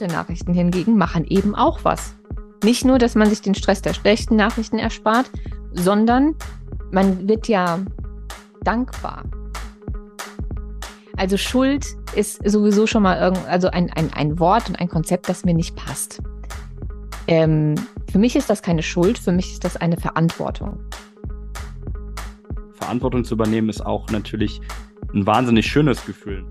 Gute Nachrichten hingegen machen eben auch was. Nicht nur, dass man sich den Stress der schlechten Nachrichten erspart, sondern man wird ja dankbar. Also Schuld ist sowieso schon mal irgend, also ein, ein, ein Wort und ein Konzept, das mir nicht passt. Ähm, für mich ist das keine Schuld, für mich ist das eine Verantwortung. Verantwortung zu übernehmen ist auch natürlich ein wahnsinnig schönes Gefühl.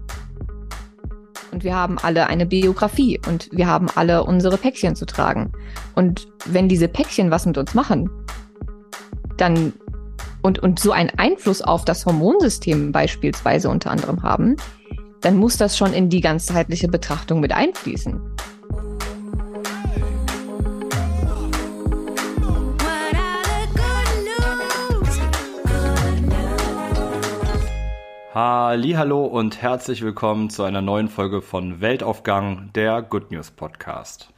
Und wir haben alle eine Biografie und wir haben alle unsere Päckchen zu tragen. Und wenn diese Päckchen was mit uns machen, dann und, und so einen Einfluss auf das Hormonsystem beispielsweise unter anderem haben, dann muss das schon in die ganzheitliche Betrachtung mit einfließen. Hallo und herzlich willkommen zu einer neuen Folge von Weltaufgang, der Good News Podcast.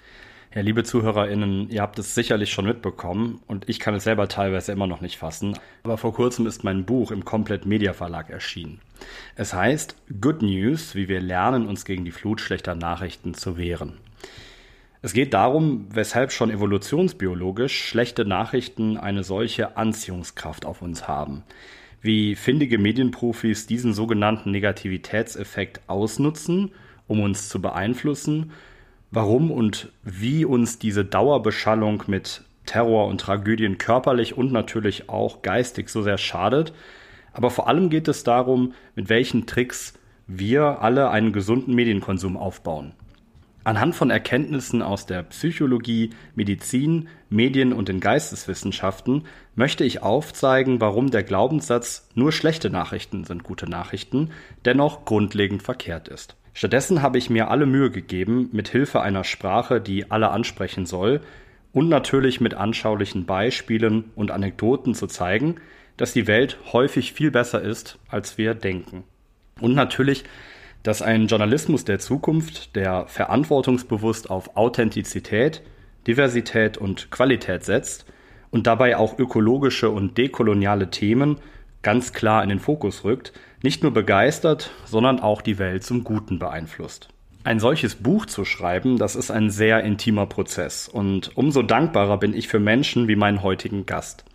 Ja, liebe ZuhörerInnen, ihr habt es sicherlich schon mitbekommen und ich kann es selber teilweise immer noch nicht fassen, aber vor kurzem ist mein Buch im Komplett Media Verlag erschienen. Es heißt Good News, wie wir lernen, uns gegen die Flut schlechter Nachrichten zu wehren. Es geht darum, weshalb schon evolutionsbiologisch schlechte Nachrichten eine solche Anziehungskraft auf uns haben wie findige Medienprofis diesen sogenannten Negativitätseffekt ausnutzen, um uns zu beeinflussen, warum und wie uns diese Dauerbeschallung mit Terror und Tragödien körperlich und natürlich auch geistig so sehr schadet. Aber vor allem geht es darum, mit welchen Tricks wir alle einen gesunden Medienkonsum aufbauen. Anhand von Erkenntnissen aus der Psychologie, Medizin, Medien und den Geisteswissenschaften möchte ich aufzeigen, warum der Glaubenssatz nur schlechte Nachrichten sind gute Nachrichten dennoch grundlegend verkehrt ist. Stattdessen habe ich mir alle Mühe gegeben, mit Hilfe einer Sprache, die alle ansprechen soll, und natürlich mit anschaulichen Beispielen und Anekdoten zu zeigen, dass die Welt häufig viel besser ist, als wir denken. Und natürlich dass ein Journalismus der Zukunft, der verantwortungsbewusst auf Authentizität, Diversität und Qualität setzt und dabei auch ökologische und dekoloniale Themen ganz klar in den Fokus rückt, nicht nur begeistert, sondern auch die Welt zum Guten beeinflusst. Ein solches Buch zu schreiben, das ist ein sehr intimer Prozess und umso dankbarer bin ich für Menschen wie meinen heutigen Gast.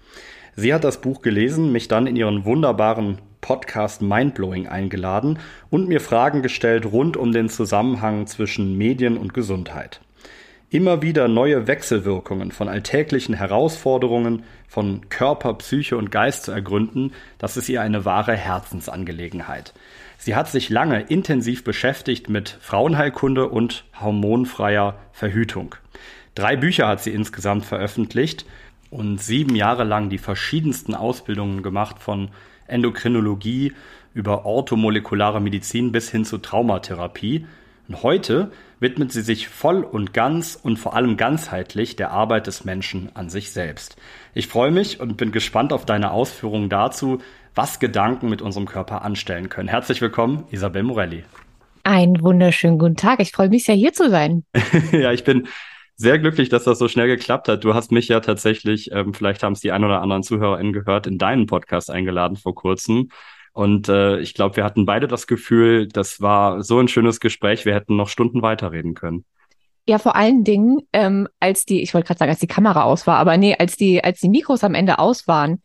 Sie hat das Buch gelesen, mich dann in ihren wunderbaren Podcast Mindblowing eingeladen und mir Fragen gestellt rund um den Zusammenhang zwischen Medien und Gesundheit. Immer wieder neue Wechselwirkungen von alltäglichen Herausforderungen von Körper, Psyche und Geist zu ergründen, das ist ihr eine wahre Herzensangelegenheit. Sie hat sich lange intensiv beschäftigt mit Frauenheilkunde und hormonfreier Verhütung. Drei Bücher hat sie insgesamt veröffentlicht und sieben Jahre lang die verschiedensten Ausbildungen gemacht von Endokrinologie, über orthomolekulare Medizin bis hin zu Traumatherapie. Und heute widmet sie sich voll und ganz und vor allem ganzheitlich der Arbeit des Menschen an sich selbst. Ich freue mich und bin gespannt auf deine Ausführungen dazu, was Gedanken mit unserem Körper anstellen können. Herzlich willkommen, Isabel Morelli. Einen wunderschönen guten Tag. Ich freue mich sehr, hier zu sein. ja, ich bin sehr glücklich, dass das so schnell geklappt hat. Du hast mich ja tatsächlich, ähm, vielleicht haben es die ein oder anderen ZuhörerInnen gehört, in deinen Podcast eingeladen vor kurzem. Und äh, ich glaube, wir hatten beide das Gefühl, das war so ein schönes Gespräch, wir hätten noch Stunden weiterreden können. Ja, vor allen Dingen, ähm, als die, ich wollte gerade sagen, als die Kamera aus war, aber nee, als die, als die Mikros am Ende aus waren,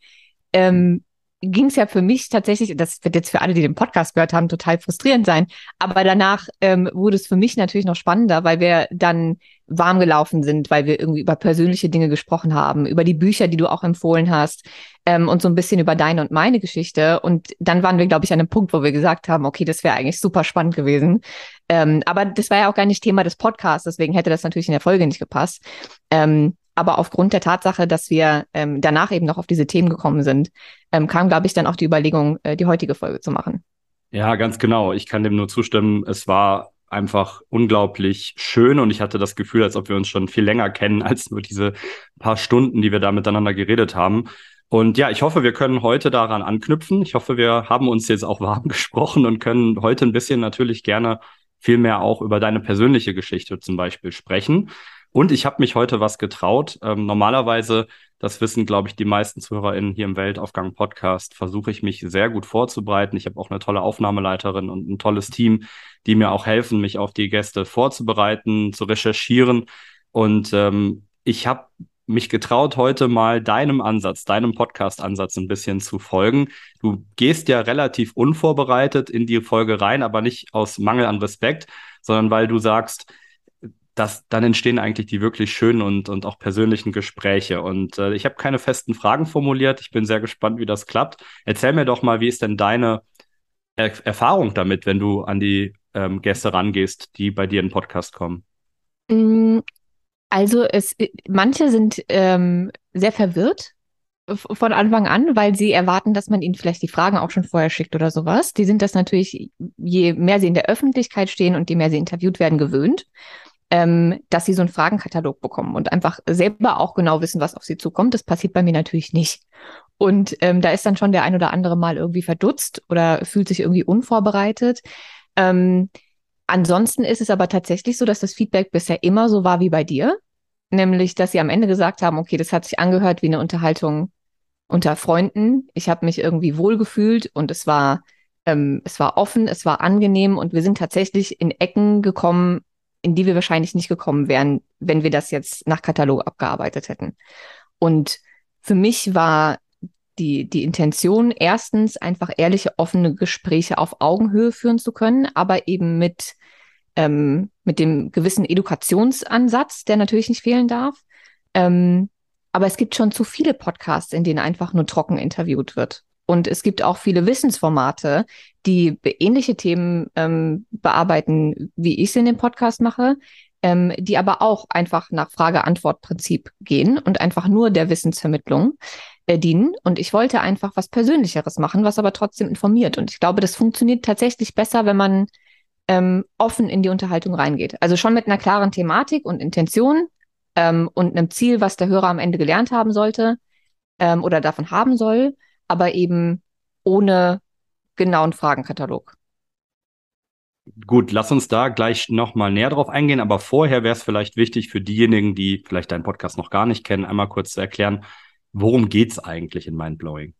ähm, ging es ja für mich tatsächlich, das wird jetzt für alle, die den Podcast gehört haben, total frustrierend sein. Aber danach ähm, wurde es für mich natürlich noch spannender, weil wir dann warm gelaufen sind, weil wir irgendwie über persönliche Dinge gesprochen haben, über die Bücher, die du auch empfohlen hast ähm, und so ein bisschen über deine und meine Geschichte. Und dann waren wir, glaube ich, an einem Punkt, wo wir gesagt haben, okay, das wäre eigentlich super spannend gewesen. Ähm, aber das war ja auch gar nicht Thema des Podcasts, deswegen hätte das natürlich in der Folge nicht gepasst. Ähm, aber aufgrund der Tatsache, dass wir ähm, danach eben noch auf diese Themen gekommen sind, ähm, kam, glaube ich, dann auch die Überlegung, äh, die heutige Folge zu machen. Ja, ganz genau. Ich kann dem nur zustimmen. Es war einfach unglaublich schön und ich hatte das Gefühl, als ob wir uns schon viel länger kennen als nur diese paar Stunden, die wir da miteinander geredet haben. Und ja, ich hoffe, wir können heute daran anknüpfen. Ich hoffe, wir haben uns jetzt auch warm gesprochen und können heute ein bisschen natürlich gerne viel mehr auch über deine persönliche Geschichte zum Beispiel sprechen. Und ich habe mich heute was getraut. Ähm, normalerweise, das wissen, glaube ich, die meisten ZuhörerInnen hier im Weltaufgang-Podcast, versuche ich mich sehr gut vorzubereiten. Ich habe auch eine tolle Aufnahmeleiterin und ein tolles Team, die mir auch helfen, mich auf die Gäste vorzubereiten, zu recherchieren. Und ähm, ich habe mich getraut, heute mal deinem Ansatz, deinem Podcast-Ansatz ein bisschen zu folgen. Du gehst ja relativ unvorbereitet in die Folge rein, aber nicht aus Mangel an Respekt, sondern weil du sagst, dass dann entstehen eigentlich die wirklich schönen und, und auch persönlichen Gespräche. Und äh, ich habe keine festen Fragen formuliert. Ich bin sehr gespannt, wie das klappt. Erzähl mir doch mal, wie ist denn deine er Erfahrung damit, wenn du an die ähm, Gäste rangehst, die bei dir in den Podcast kommen? Mm, also es, manche sind ähm, sehr verwirrt von Anfang an, weil sie erwarten, dass man ihnen vielleicht die Fragen auch schon vorher schickt oder sowas. Die sind das natürlich, je mehr sie in der Öffentlichkeit stehen und je mehr sie interviewt werden, gewöhnt, ähm, dass sie so einen Fragenkatalog bekommen und einfach selber auch genau wissen, was auf sie zukommt. Das passiert bei mir natürlich nicht. Und ähm, da ist dann schon der ein oder andere mal irgendwie verdutzt oder fühlt sich irgendwie unvorbereitet. Ähm, Ansonsten ist es aber tatsächlich so, dass das Feedback bisher immer so war wie bei dir. Nämlich, dass sie am Ende gesagt haben, okay, das hat sich angehört wie eine Unterhaltung unter Freunden. Ich habe mich irgendwie wohlgefühlt und es war, ähm, es war offen, es war angenehm und wir sind tatsächlich in Ecken gekommen, in die wir wahrscheinlich nicht gekommen wären, wenn wir das jetzt nach Katalog abgearbeitet hätten. Und für mich war die, die Intention, erstens einfach ehrliche, offene Gespräche auf Augenhöhe führen zu können, aber eben mit, ähm, mit dem gewissen Edukationsansatz, der natürlich nicht fehlen darf. Ähm, aber es gibt schon zu viele Podcasts, in denen einfach nur trocken interviewt wird. Und es gibt auch viele Wissensformate, die ähnliche Themen ähm, bearbeiten, wie ich es in dem Podcast mache, ähm, die aber auch einfach nach Frage-Antwort-Prinzip gehen und einfach nur der Wissensvermittlung äh, dienen. Und ich wollte einfach was Persönlicheres machen, was aber trotzdem informiert. Und ich glaube, das funktioniert tatsächlich besser, wenn man ähm, offen in die Unterhaltung reingeht. Also schon mit einer klaren Thematik und Intention ähm, und einem Ziel, was der Hörer am Ende gelernt haben sollte ähm, oder davon haben soll, aber eben ohne genauen Fragenkatalog. Gut, lass uns da gleich nochmal näher drauf eingehen, aber vorher wäre es vielleicht wichtig für diejenigen, die vielleicht deinen Podcast noch gar nicht kennen, einmal kurz zu erklären, worum geht es eigentlich in Mindblowing?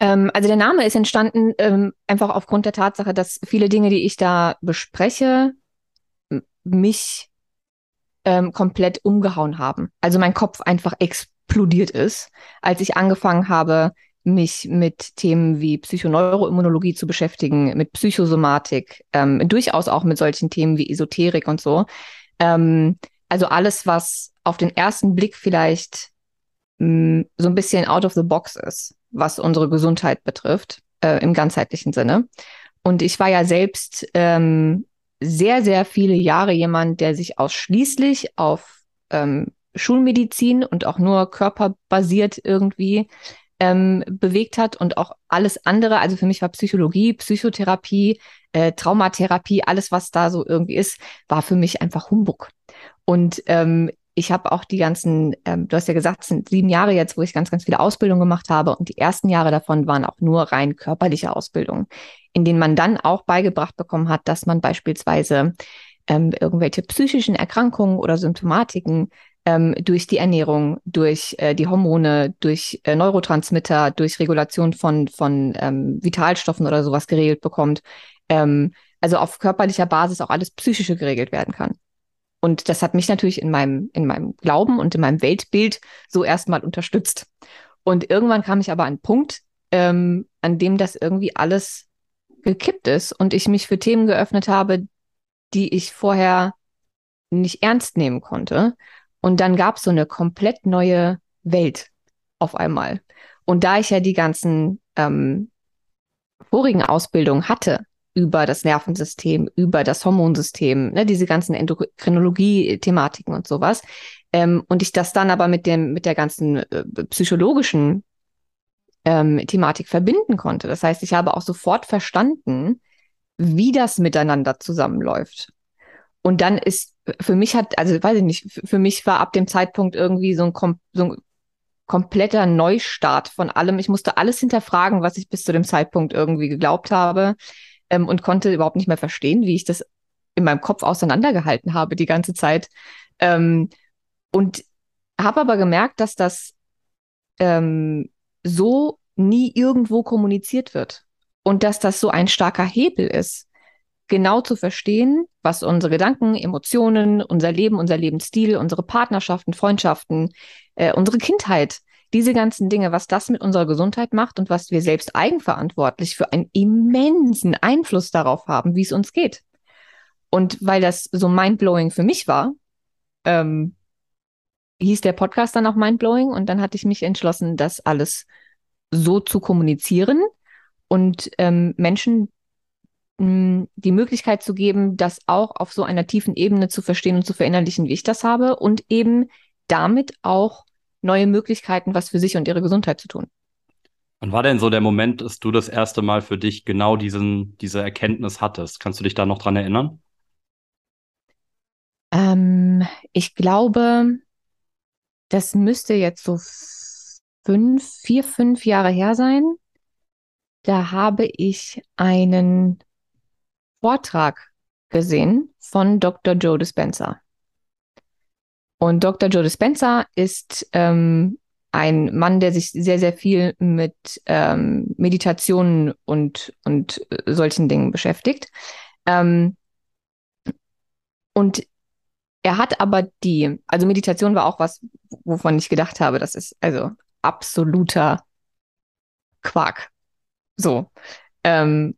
Ähm, also der Name ist entstanden ähm, einfach aufgrund der Tatsache, dass viele Dinge, die ich da bespreche, mich ähm, komplett umgehauen haben. Also mein Kopf einfach explodiert ist, als ich angefangen habe, mich mit Themen wie Psychoneuroimmunologie zu beschäftigen, mit Psychosomatik, ähm, durchaus auch mit solchen Themen wie Esoterik und so. Ähm, also alles, was auf den ersten Blick vielleicht so ein bisschen out of the box ist, was unsere Gesundheit betrifft, äh, im ganzheitlichen Sinne. Und ich war ja selbst ähm, sehr, sehr viele Jahre jemand, der sich ausschließlich auf ähm, Schulmedizin und auch nur körperbasiert irgendwie ähm, bewegt hat und auch alles andere. Also für mich war Psychologie, Psychotherapie, äh, Traumatherapie, alles, was da so irgendwie ist, war für mich einfach Humbug. Und ähm, ich habe auch die ganzen, ähm, du hast ja gesagt, es sind sieben Jahre jetzt, wo ich ganz, ganz viele Ausbildungen gemacht habe. Und die ersten Jahre davon waren auch nur rein körperliche Ausbildungen, in denen man dann auch beigebracht bekommen hat, dass man beispielsweise ähm, irgendwelche psychischen Erkrankungen oder Symptomatiken ähm, durch die Ernährung, durch äh, die Hormone, durch äh, Neurotransmitter, durch Regulation von, von ähm, Vitalstoffen oder sowas geregelt bekommt. Ähm, also auf körperlicher Basis auch alles Psychische geregelt werden kann. Und das hat mich natürlich in meinem, in meinem Glauben und in meinem Weltbild so erstmal unterstützt. Und irgendwann kam ich aber an einen Punkt, ähm, an dem das irgendwie alles gekippt ist und ich mich für Themen geöffnet habe, die ich vorher nicht ernst nehmen konnte und dann gab es so eine komplett neue Welt auf einmal. Und da ich ja die ganzen ähm, vorigen Ausbildungen hatte über das Nervensystem, über das Hormonsystem, ne, diese ganzen Endokrinologie-Thematiken und sowas, ähm, und ich das dann aber mit dem mit der ganzen äh, psychologischen ähm, Thematik verbinden konnte. Das heißt, ich habe auch sofort verstanden, wie das miteinander zusammenläuft. Und dann ist für mich hat, also weiß ich nicht, für mich war ab dem Zeitpunkt irgendwie so ein, kom so ein kompletter Neustart von allem. Ich musste alles hinterfragen, was ich bis zu dem Zeitpunkt irgendwie geglaubt habe ähm, und konnte überhaupt nicht mehr verstehen, wie ich das in meinem Kopf auseinandergehalten habe die ganze Zeit. Ähm, und habe aber gemerkt, dass das ähm, so nie irgendwo kommuniziert wird und dass das so ein starker Hebel ist, genau zu verstehen, was unsere Gedanken, Emotionen, unser Leben, unser Lebensstil, unsere Partnerschaften, Freundschaften, äh, unsere Kindheit, diese ganzen Dinge, was das mit unserer Gesundheit macht und was wir selbst eigenverantwortlich für einen immensen Einfluss darauf haben, wie es uns geht. Und weil das so mindblowing für mich war, ähm, hieß der Podcast dann auch mindblowing und dann hatte ich mich entschlossen, das alles so zu kommunizieren und ähm, Menschen hm, die Möglichkeit zu geben, das auch auf so einer tiefen Ebene zu verstehen und zu verinnerlichen, wie ich das habe und eben damit auch neue Möglichkeiten, was für sich und ihre Gesundheit zu tun. Wann war denn so der Moment, dass du das erste Mal für dich genau diesen, diese Erkenntnis hattest? Kannst du dich da noch dran erinnern? Ähm, ich glaube, das müsste jetzt so fünf, vier, fünf Jahre her sein. Da habe ich einen Vortrag gesehen von Dr. Joe Dispenza. Und Dr. Joe Dispenza ist ähm, ein Mann, der sich sehr, sehr viel mit ähm, Meditationen und, und äh, solchen Dingen beschäftigt. Ähm, und er hat aber die, also Meditation war auch was, wovon ich gedacht habe, das ist also absoluter Quark. So. Ähm,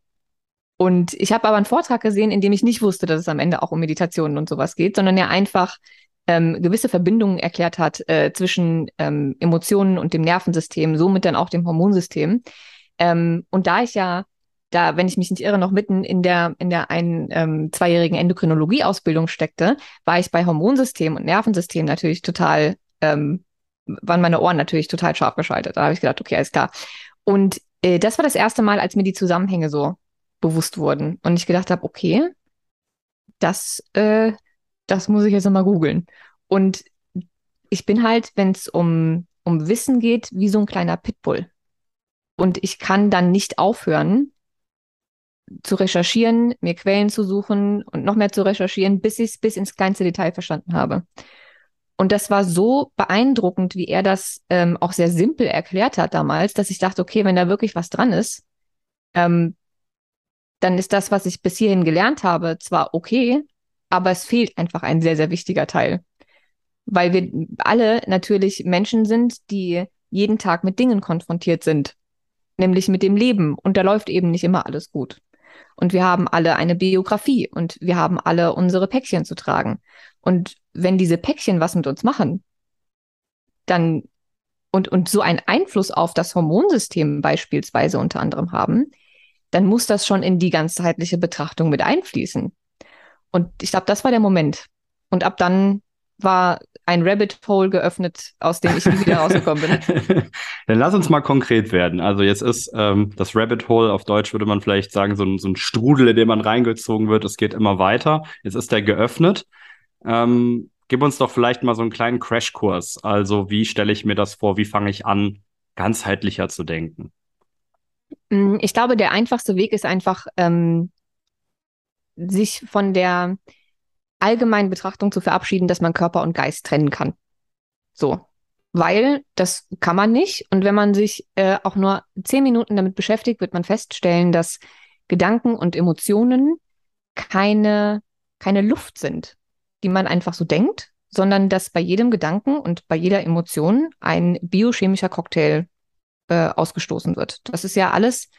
und ich habe aber einen Vortrag gesehen, in dem ich nicht wusste, dass es am Ende auch um Meditationen und sowas geht, sondern er einfach ähm, gewisse Verbindungen erklärt hat äh, zwischen ähm, Emotionen und dem Nervensystem, somit dann auch dem Hormonsystem. Ähm, und da ich ja da, wenn ich mich nicht irre, noch mitten in der in der ein ähm, zweijährigen Endokrinologie-Ausbildung steckte, war ich bei Hormonsystem und Nervensystem natürlich total, ähm, waren meine Ohren natürlich total scharf geschaltet. Da habe ich gedacht, okay, alles klar. Und äh, das war das erste Mal, als mir die Zusammenhänge so bewusst wurden und ich gedacht habe, okay, das äh, das muss ich jetzt nochmal googeln. Und ich bin halt, wenn es um, um Wissen geht, wie so ein kleiner Pitbull. Und ich kann dann nicht aufhören, zu recherchieren, mir Quellen zu suchen und noch mehr zu recherchieren, bis ich es bis ins kleinste Detail verstanden habe. Und das war so beeindruckend, wie er das ähm, auch sehr simpel erklärt hat damals, dass ich dachte, okay, wenn da wirklich was dran ist, ähm, dann ist das, was ich bis hierhin gelernt habe, zwar okay, aber es fehlt einfach ein sehr, sehr wichtiger Teil. Weil wir alle natürlich Menschen sind, die jeden Tag mit Dingen konfrontiert sind, nämlich mit dem Leben. Und da läuft eben nicht immer alles gut. Und wir haben alle eine Biografie und wir haben alle unsere Päckchen zu tragen. Und wenn diese Päckchen was mit uns machen, dann und, und so einen Einfluss auf das Hormonsystem beispielsweise unter anderem haben, dann muss das schon in die ganzheitliche Betrachtung mit einfließen. Und ich glaube, das war der Moment. Und ab dann war ein Rabbit Hole geöffnet, aus dem ich nie wieder rausgekommen bin. Dann lass uns mal konkret werden. Also jetzt ist ähm, das Rabbit Hole, auf Deutsch würde man vielleicht sagen, so ein, so ein Strudel, in dem man reingezogen wird. Es geht immer weiter. Jetzt ist der geöffnet. Ähm, gib uns doch vielleicht mal so einen kleinen Crashkurs. Also wie stelle ich mir das vor? Wie fange ich an, ganzheitlicher zu denken? Mm, ich glaube, der einfachste Weg ist einfach, ähm, sich von der allgemeinen Betrachtung zu verabschieden, dass man Körper und Geist trennen kann. So. Weil das kann man nicht. Und wenn man sich äh, auch nur zehn Minuten damit beschäftigt, wird man feststellen, dass Gedanken und Emotionen keine, keine Luft sind, die man einfach so denkt, sondern dass bei jedem Gedanken und bei jeder Emotion ein biochemischer Cocktail äh, ausgestoßen wird. Das ist ja alles,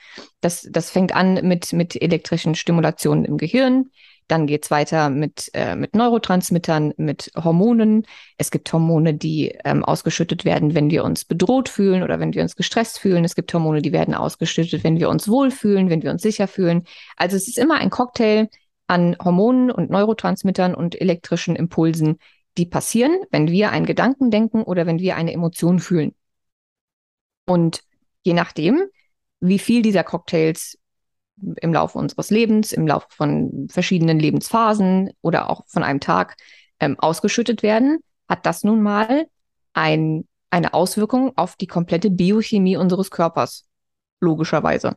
das, das fängt an mit, mit elektrischen Stimulationen im Gehirn. Dann geht's weiter mit, äh, mit Neurotransmittern, mit Hormonen. Es gibt Hormone, die ähm, ausgeschüttet werden, wenn wir uns bedroht fühlen oder wenn wir uns gestresst fühlen. Es gibt Hormone, die werden ausgeschüttet, wenn wir uns wohlfühlen, wenn wir uns sicher fühlen. Also es ist immer ein Cocktail an Hormonen und Neurotransmittern und elektrischen Impulsen, die passieren, wenn wir einen Gedanken denken oder wenn wir eine Emotion fühlen. Und je nachdem, wie viel dieser Cocktails im Laufe unseres Lebens, im Laufe von verschiedenen Lebensphasen oder auch von einem Tag ähm, ausgeschüttet werden, hat das nun mal ein, eine Auswirkung auf die komplette Biochemie unseres Körpers, logischerweise.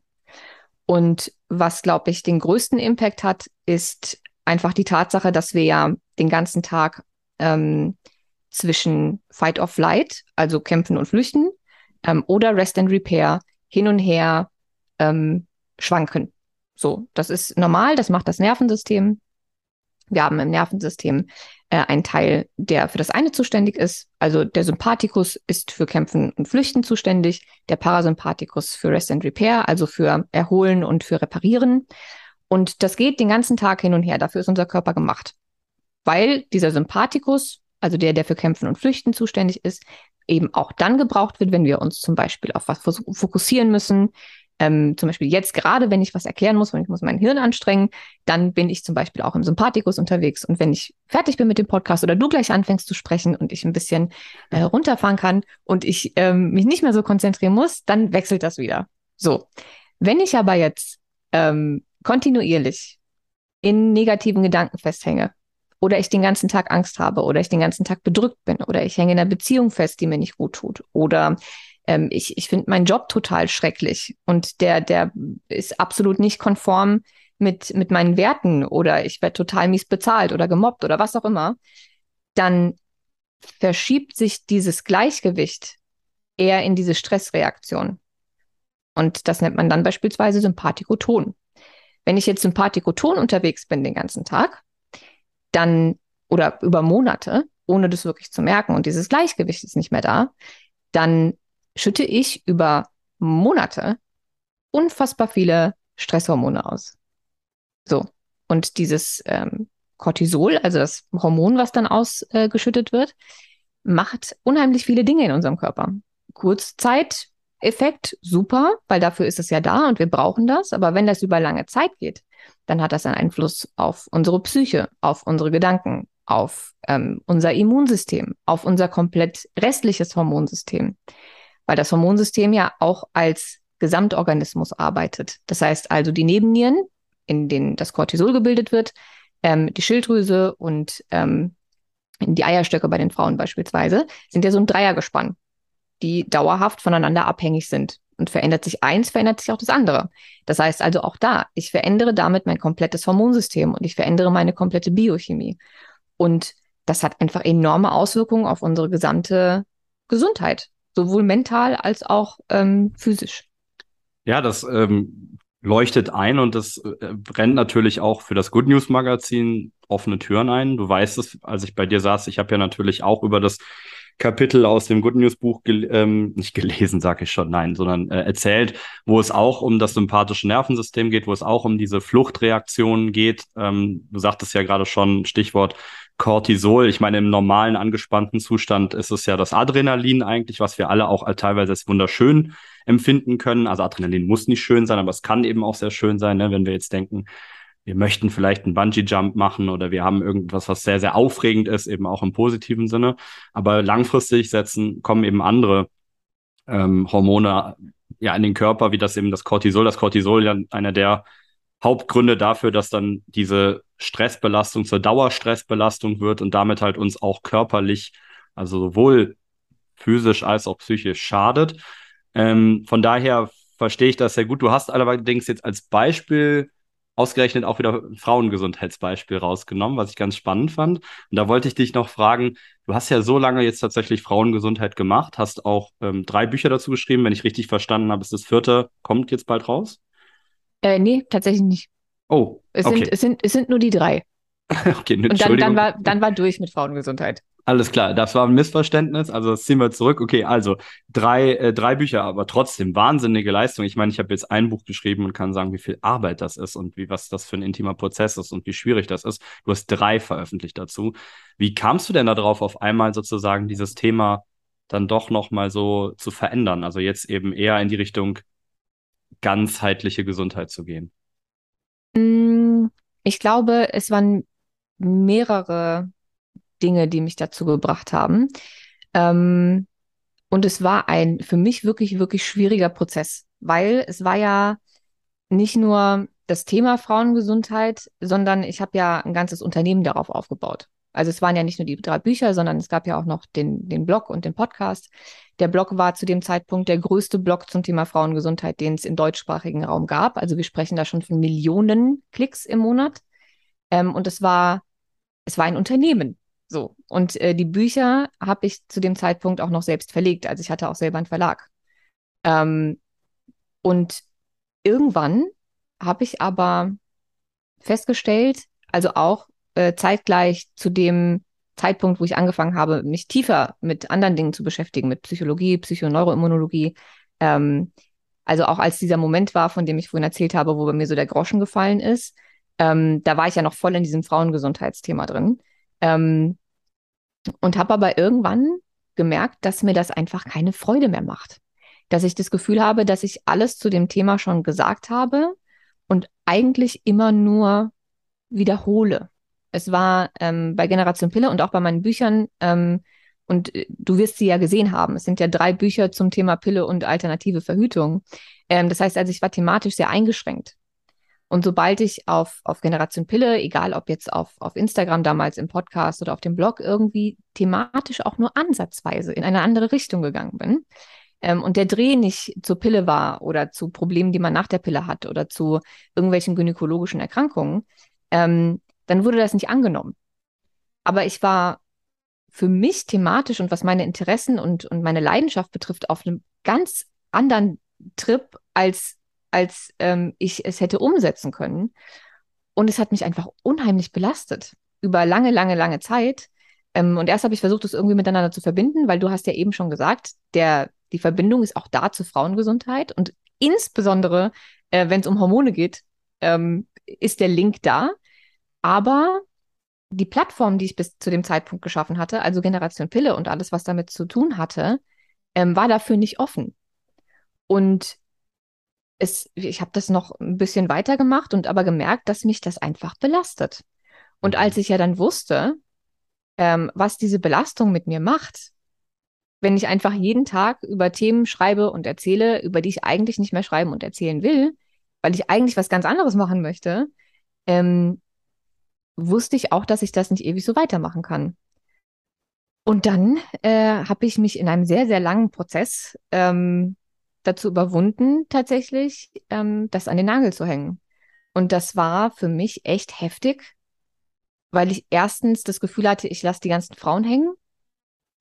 Und was, glaube ich, den größten Impact hat, ist einfach die Tatsache, dass wir ja den ganzen Tag ähm, zwischen Fight or Flight, also Kämpfen und Flüchten, ähm, oder Rest and Repair, hin und her ähm, schwanken. So, das ist normal, das macht das Nervensystem. Wir haben im Nervensystem äh, einen Teil, der für das eine zuständig ist. Also der Sympathikus ist für Kämpfen und Flüchten zuständig, der Parasympathikus für Rest and Repair, also für Erholen und für Reparieren. Und das geht den ganzen Tag hin und her. Dafür ist unser Körper gemacht. Weil dieser Sympathikus, also der, der für Kämpfen und Flüchten zuständig ist, eben auch dann gebraucht wird, wenn wir uns zum Beispiel auf was fokussieren müssen, ähm, zum Beispiel jetzt gerade, wenn ich was erklären muss, wenn ich muss mein Hirn anstrengen, dann bin ich zum Beispiel auch im Sympathikus unterwegs. Und wenn ich fertig bin mit dem Podcast oder du gleich anfängst zu sprechen und ich ein bisschen äh, runterfahren kann und ich ähm, mich nicht mehr so konzentrieren muss, dann wechselt das wieder. So. Wenn ich aber jetzt ähm, kontinuierlich in negativen Gedanken festhänge oder ich den ganzen Tag Angst habe oder ich den ganzen Tag bedrückt bin oder ich hänge in einer Beziehung fest, die mir nicht gut tut oder ähm, ich, ich finde meinen Job total schrecklich und der, der ist absolut nicht konform mit, mit meinen Werten oder ich werde total mies bezahlt oder gemobbt oder was auch immer, dann verschiebt sich dieses Gleichgewicht eher in diese Stressreaktion. Und das nennt man dann beispielsweise Sympathikoton. Wenn ich jetzt Sympathikoton unterwegs bin den ganzen Tag, dann oder über Monate, ohne das wirklich zu merken und dieses Gleichgewicht ist nicht mehr da, dann schütte ich über Monate unfassbar viele Stresshormone aus. So. Und dieses ähm, Cortisol, also das Hormon, was dann ausgeschüttet äh, wird, macht unheimlich viele Dinge in unserem Körper. Kurzzeiteffekt, super, weil dafür ist es ja da und wir brauchen das. Aber wenn das über lange Zeit geht, dann hat das einen Einfluss auf unsere Psyche, auf unsere Gedanken, auf ähm, unser Immunsystem, auf unser komplett restliches Hormonsystem weil das Hormonsystem ja auch als Gesamtorganismus arbeitet. Das heißt also die Nebennieren, in denen das Cortisol gebildet wird, ähm, die Schilddrüse und ähm, die Eierstöcke bei den Frauen beispielsweise, sind ja so ein Dreiergespann, die dauerhaft voneinander abhängig sind. Und verändert sich eins, verändert sich auch das andere. Das heißt also auch da, ich verändere damit mein komplettes Hormonsystem und ich verändere meine komplette Biochemie. Und das hat einfach enorme Auswirkungen auf unsere gesamte Gesundheit sowohl mental als auch ähm, physisch. Ja, das ähm, leuchtet ein und das äh, brennt natürlich auch für das Good News Magazin offene Türen ein. Du weißt es, als ich bei dir saß, ich habe ja natürlich auch über das Kapitel aus dem Good News Buch gel ähm, nicht gelesen, sage ich schon, nein, sondern äh, erzählt, wo es auch um das sympathische Nervensystem geht, wo es auch um diese Fluchtreaktionen geht. Ähm, du sagtest ja gerade schon Stichwort Cortisol. Ich meine, im normalen angespannten Zustand ist es ja das Adrenalin eigentlich, was wir alle auch teilweise als wunderschön empfinden können. Also Adrenalin muss nicht schön sein, aber es kann eben auch sehr schön sein, ne? wenn wir jetzt denken, wir möchten vielleicht einen Bungee-Jump machen oder wir haben irgendwas, was sehr, sehr aufregend ist, eben auch im positiven Sinne. Aber langfristig setzen, kommen eben andere ähm, Hormone ja in den Körper, wie das eben das Cortisol. Das Cortisol ja einer der Hauptgründe dafür, dass dann diese Stressbelastung zur Dauerstressbelastung wird und damit halt uns auch körperlich, also sowohl physisch als auch psychisch schadet. Ähm, von daher verstehe ich das sehr gut. Du hast allerdings jetzt als Beispiel ausgerechnet auch wieder Frauengesundheitsbeispiel rausgenommen, was ich ganz spannend fand. Und da wollte ich dich noch fragen, du hast ja so lange jetzt tatsächlich Frauengesundheit gemacht, hast auch ähm, drei Bücher dazu geschrieben. Wenn ich richtig verstanden habe, ist das vierte, kommt jetzt bald raus? Äh, nee, tatsächlich nicht. Oh, es okay. Sind, es, sind, es sind nur die drei. okay, Und dann, dann, war, dann war durch mit Frauengesundheit. Alles klar, das war ein Missverständnis. Also das ziehen wir zurück. Okay, also drei, äh, drei Bücher, aber trotzdem wahnsinnige Leistung. Ich meine, ich habe jetzt ein Buch geschrieben und kann sagen, wie viel Arbeit das ist und wie was das für ein intimer Prozess ist und wie schwierig das ist. Du hast drei veröffentlicht dazu. Wie kamst du denn darauf, auf einmal sozusagen dieses Thema dann doch nochmal so zu verändern? Also jetzt eben eher in die Richtung ganzheitliche Gesundheit zu gehen? Mm, ich glaube, es waren mehrere Dinge, die mich dazu gebracht haben. Ähm, und es war ein für mich wirklich, wirklich schwieriger Prozess, weil es war ja nicht nur das Thema Frauengesundheit, sondern ich habe ja ein ganzes Unternehmen darauf aufgebaut. Also es waren ja nicht nur die drei Bücher, sondern es gab ja auch noch den, den Blog und den Podcast. Der Blog war zu dem Zeitpunkt der größte Blog zum Thema Frauengesundheit, den es im deutschsprachigen Raum gab. Also wir sprechen da schon von Millionen Klicks im Monat. Ähm, und es war, es war ein Unternehmen. So. Und äh, die Bücher habe ich zu dem Zeitpunkt auch noch selbst verlegt. Also ich hatte auch selber einen Verlag. Ähm, und irgendwann habe ich aber festgestellt, also auch äh, zeitgleich zu dem Zeitpunkt, wo ich angefangen habe, mich tiefer mit anderen Dingen zu beschäftigen, mit Psychologie, Psychoneuroimmunologie. Ähm, also auch als dieser Moment war, von dem ich vorhin erzählt habe, wo bei mir so der Groschen gefallen ist, ähm, da war ich ja noch voll in diesem Frauengesundheitsthema drin. Ähm, und habe aber irgendwann gemerkt, dass mir das einfach keine Freude mehr macht. Dass ich das Gefühl habe, dass ich alles zu dem Thema schon gesagt habe und eigentlich immer nur wiederhole. Es war ähm, bei Generation Pille und auch bei meinen Büchern, ähm, und äh, du wirst sie ja gesehen haben. Es sind ja drei Bücher zum Thema Pille und alternative Verhütung. Ähm, das heißt also, ich war thematisch sehr eingeschränkt. Und sobald ich auf, auf Generation Pille, egal ob jetzt auf, auf Instagram damals im Podcast oder auf dem Blog, irgendwie thematisch auch nur ansatzweise in eine andere Richtung gegangen bin ähm, und der Dreh nicht zur Pille war oder zu Problemen, die man nach der Pille hat oder zu irgendwelchen gynäkologischen Erkrankungen, ähm, dann wurde das nicht angenommen. Aber ich war für mich thematisch und was meine Interessen und, und meine Leidenschaft betrifft, auf einem ganz anderen Trip, als, als ähm, ich es hätte umsetzen können. Und es hat mich einfach unheimlich belastet über lange, lange, lange Zeit. Ähm, und erst habe ich versucht, das irgendwie miteinander zu verbinden, weil du hast ja eben schon gesagt, der, die Verbindung ist auch da zur Frauengesundheit und insbesondere, äh, wenn es um Hormone geht, ähm, ist der Link da. Aber die Plattform, die ich bis zu dem Zeitpunkt geschaffen hatte, also Generation Pille und alles, was damit zu tun hatte, ähm, war dafür nicht offen. Und es, ich habe das noch ein bisschen weitergemacht und aber gemerkt, dass mich das einfach belastet. Und als ich ja dann wusste, ähm, was diese Belastung mit mir macht, wenn ich einfach jeden Tag über Themen schreibe und erzähle, über die ich eigentlich nicht mehr schreiben und erzählen will, weil ich eigentlich was ganz anderes machen möchte, ähm, wusste ich auch, dass ich das nicht ewig so weitermachen kann. Und dann äh, habe ich mich in einem sehr, sehr langen Prozess ähm, dazu überwunden, tatsächlich ähm, das an den Nagel zu hängen. Und das war für mich echt heftig, weil ich erstens das Gefühl hatte, ich lasse die ganzen Frauen hängen,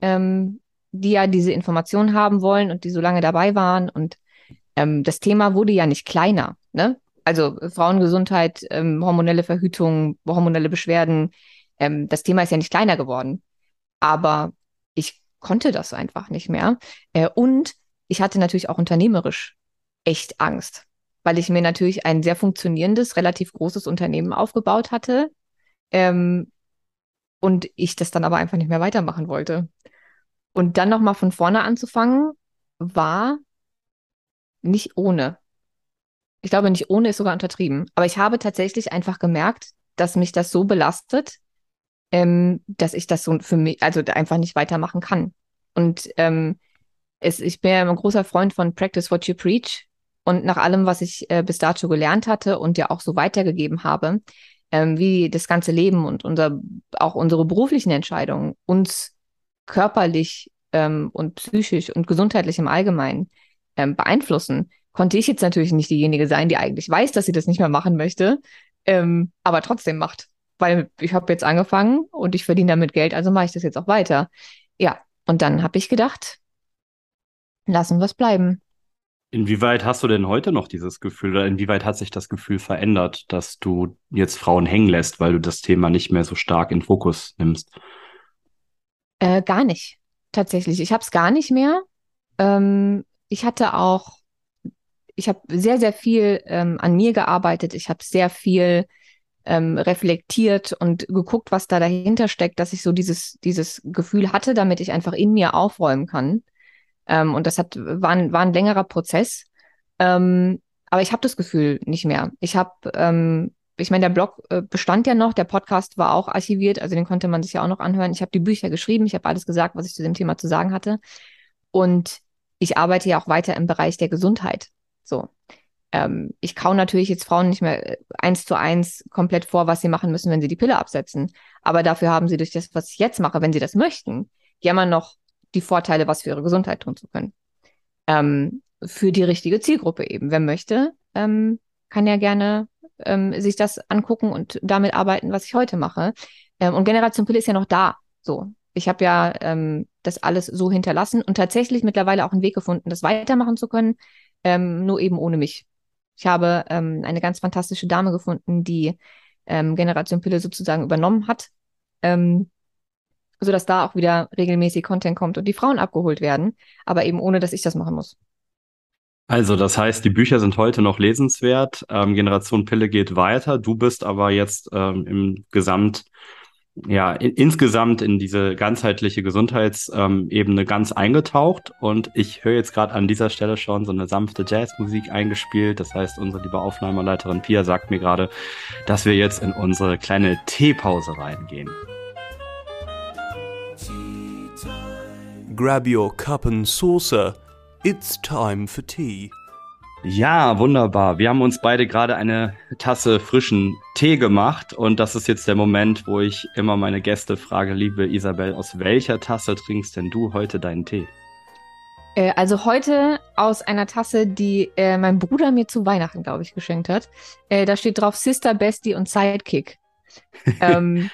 ähm, die ja diese Informationen haben wollen und die so lange dabei waren. Und ähm, das Thema wurde ja nicht kleiner. Ne? also Frauengesundheit, ähm, hormonelle Verhütung, hormonelle Beschwerden, ähm, das Thema ist ja nicht kleiner geworden. Aber ich konnte das einfach nicht mehr. Äh, und ich hatte natürlich auch unternehmerisch echt Angst, weil ich mir natürlich ein sehr funktionierendes, relativ großes Unternehmen aufgebaut hatte. Ähm, und ich das dann aber einfach nicht mehr weitermachen wollte. Und dann nochmal von vorne anzufangen, war nicht ohne. Ich glaube, nicht ohne ist sogar untertrieben. Aber ich habe tatsächlich einfach gemerkt, dass mich das so belastet, ähm, dass ich das so für mich, also einfach nicht weitermachen kann. Und ähm, es, ich bin ja ein großer Freund von Practice What You Preach. Und nach allem, was ich äh, bis dato gelernt hatte und ja auch so weitergegeben habe, ähm, wie das ganze Leben und unser, auch unsere beruflichen Entscheidungen uns körperlich ähm, und psychisch und gesundheitlich im Allgemeinen ähm, beeinflussen, konnte ich jetzt natürlich nicht diejenige sein, die eigentlich weiß, dass sie das nicht mehr machen möchte, ähm, aber trotzdem macht. Weil ich habe jetzt angefangen und ich verdiene damit Geld, also mache ich das jetzt auch weiter. Ja, und dann habe ich gedacht, lassen wir es bleiben. Inwieweit hast du denn heute noch dieses Gefühl oder inwieweit hat sich das Gefühl verändert, dass du jetzt Frauen hängen lässt, weil du das Thema nicht mehr so stark in Fokus nimmst? Äh, gar nicht, tatsächlich. Ich habe es gar nicht mehr. Ähm, ich hatte auch ich habe sehr, sehr viel ähm, an mir gearbeitet. Ich habe sehr viel ähm, reflektiert und geguckt, was da dahinter steckt, dass ich so dieses, dieses Gefühl hatte, damit ich einfach in mir aufräumen kann. Ähm, und das hat, war, ein, war ein längerer Prozess. Ähm, aber ich habe das Gefühl nicht mehr. Ich habe, ähm, ich meine, der Blog äh, bestand ja noch, der Podcast war auch archiviert, also den konnte man sich ja auch noch anhören. Ich habe die Bücher geschrieben, ich habe alles gesagt, was ich zu dem Thema zu sagen hatte. Und ich arbeite ja auch weiter im Bereich der Gesundheit. So. Ähm, ich kau natürlich jetzt Frauen nicht mehr äh, eins zu eins komplett vor, was sie machen müssen, wenn sie die Pille absetzen. Aber dafür haben sie durch das, was ich jetzt mache, wenn sie das möchten, ja immer noch die Vorteile, was für ihre Gesundheit tun zu können. Ähm, für die richtige Zielgruppe eben. Wer möchte, ähm, kann ja gerne ähm, sich das angucken und damit arbeiten, was ich heute mache. Ähm, und Generation Pille ist ja noch da. So, ich habe ja ähm, das alles so hinterlassen und tatsächlich mittlerweile auch einen Weg gefunden, das weitermachen zu können, ähm, nur eben ohne mich. Ich habe eine ganz fantastische Dame gefunden, die Generation Pille sozusagen übernommen hat, ähm, sodass da auch wieder regelmäßig Content kommt und die Frauen abgeholt werden, aber eben ohne, dass ich das machen muss. Also, das heißt, die Bücher sind heute noch lesenswert. Ähm, Generation Pille geht weiter. Du bist aber jetzt ähm, im Gesamt ja, in, insgesamt in diese ganzheitliche Gesundheitsebene ganz eingetaucht. Und ich höre jetzt gerade an dieser Stelle schon so eine sanfte Jazzmusik eingespielt. Das heißt, unsere liebe Aufnahmeleiterin Pia sagt mir gerade, dass wir jetzt in unsere kleine Teepause reingehen. Grab your cup and saucer. It's time for tea. Ja, wunderbar. Wir haben uns beide gerade eine Tasse frischen Tee gemacht und das ist jetzt der Moment, wo ich immer meine Gäste frage, liebe Isabel, aus welcher Tasse trinkst denn du heute deinen Tee? Äh, also heute aus einer Tasse, die äh, mein Bruder mir zu Weihnachten, glaube ich, geschenkt hat. Äh, da steht drauf Sister, Bestie und Sidekick. ähm,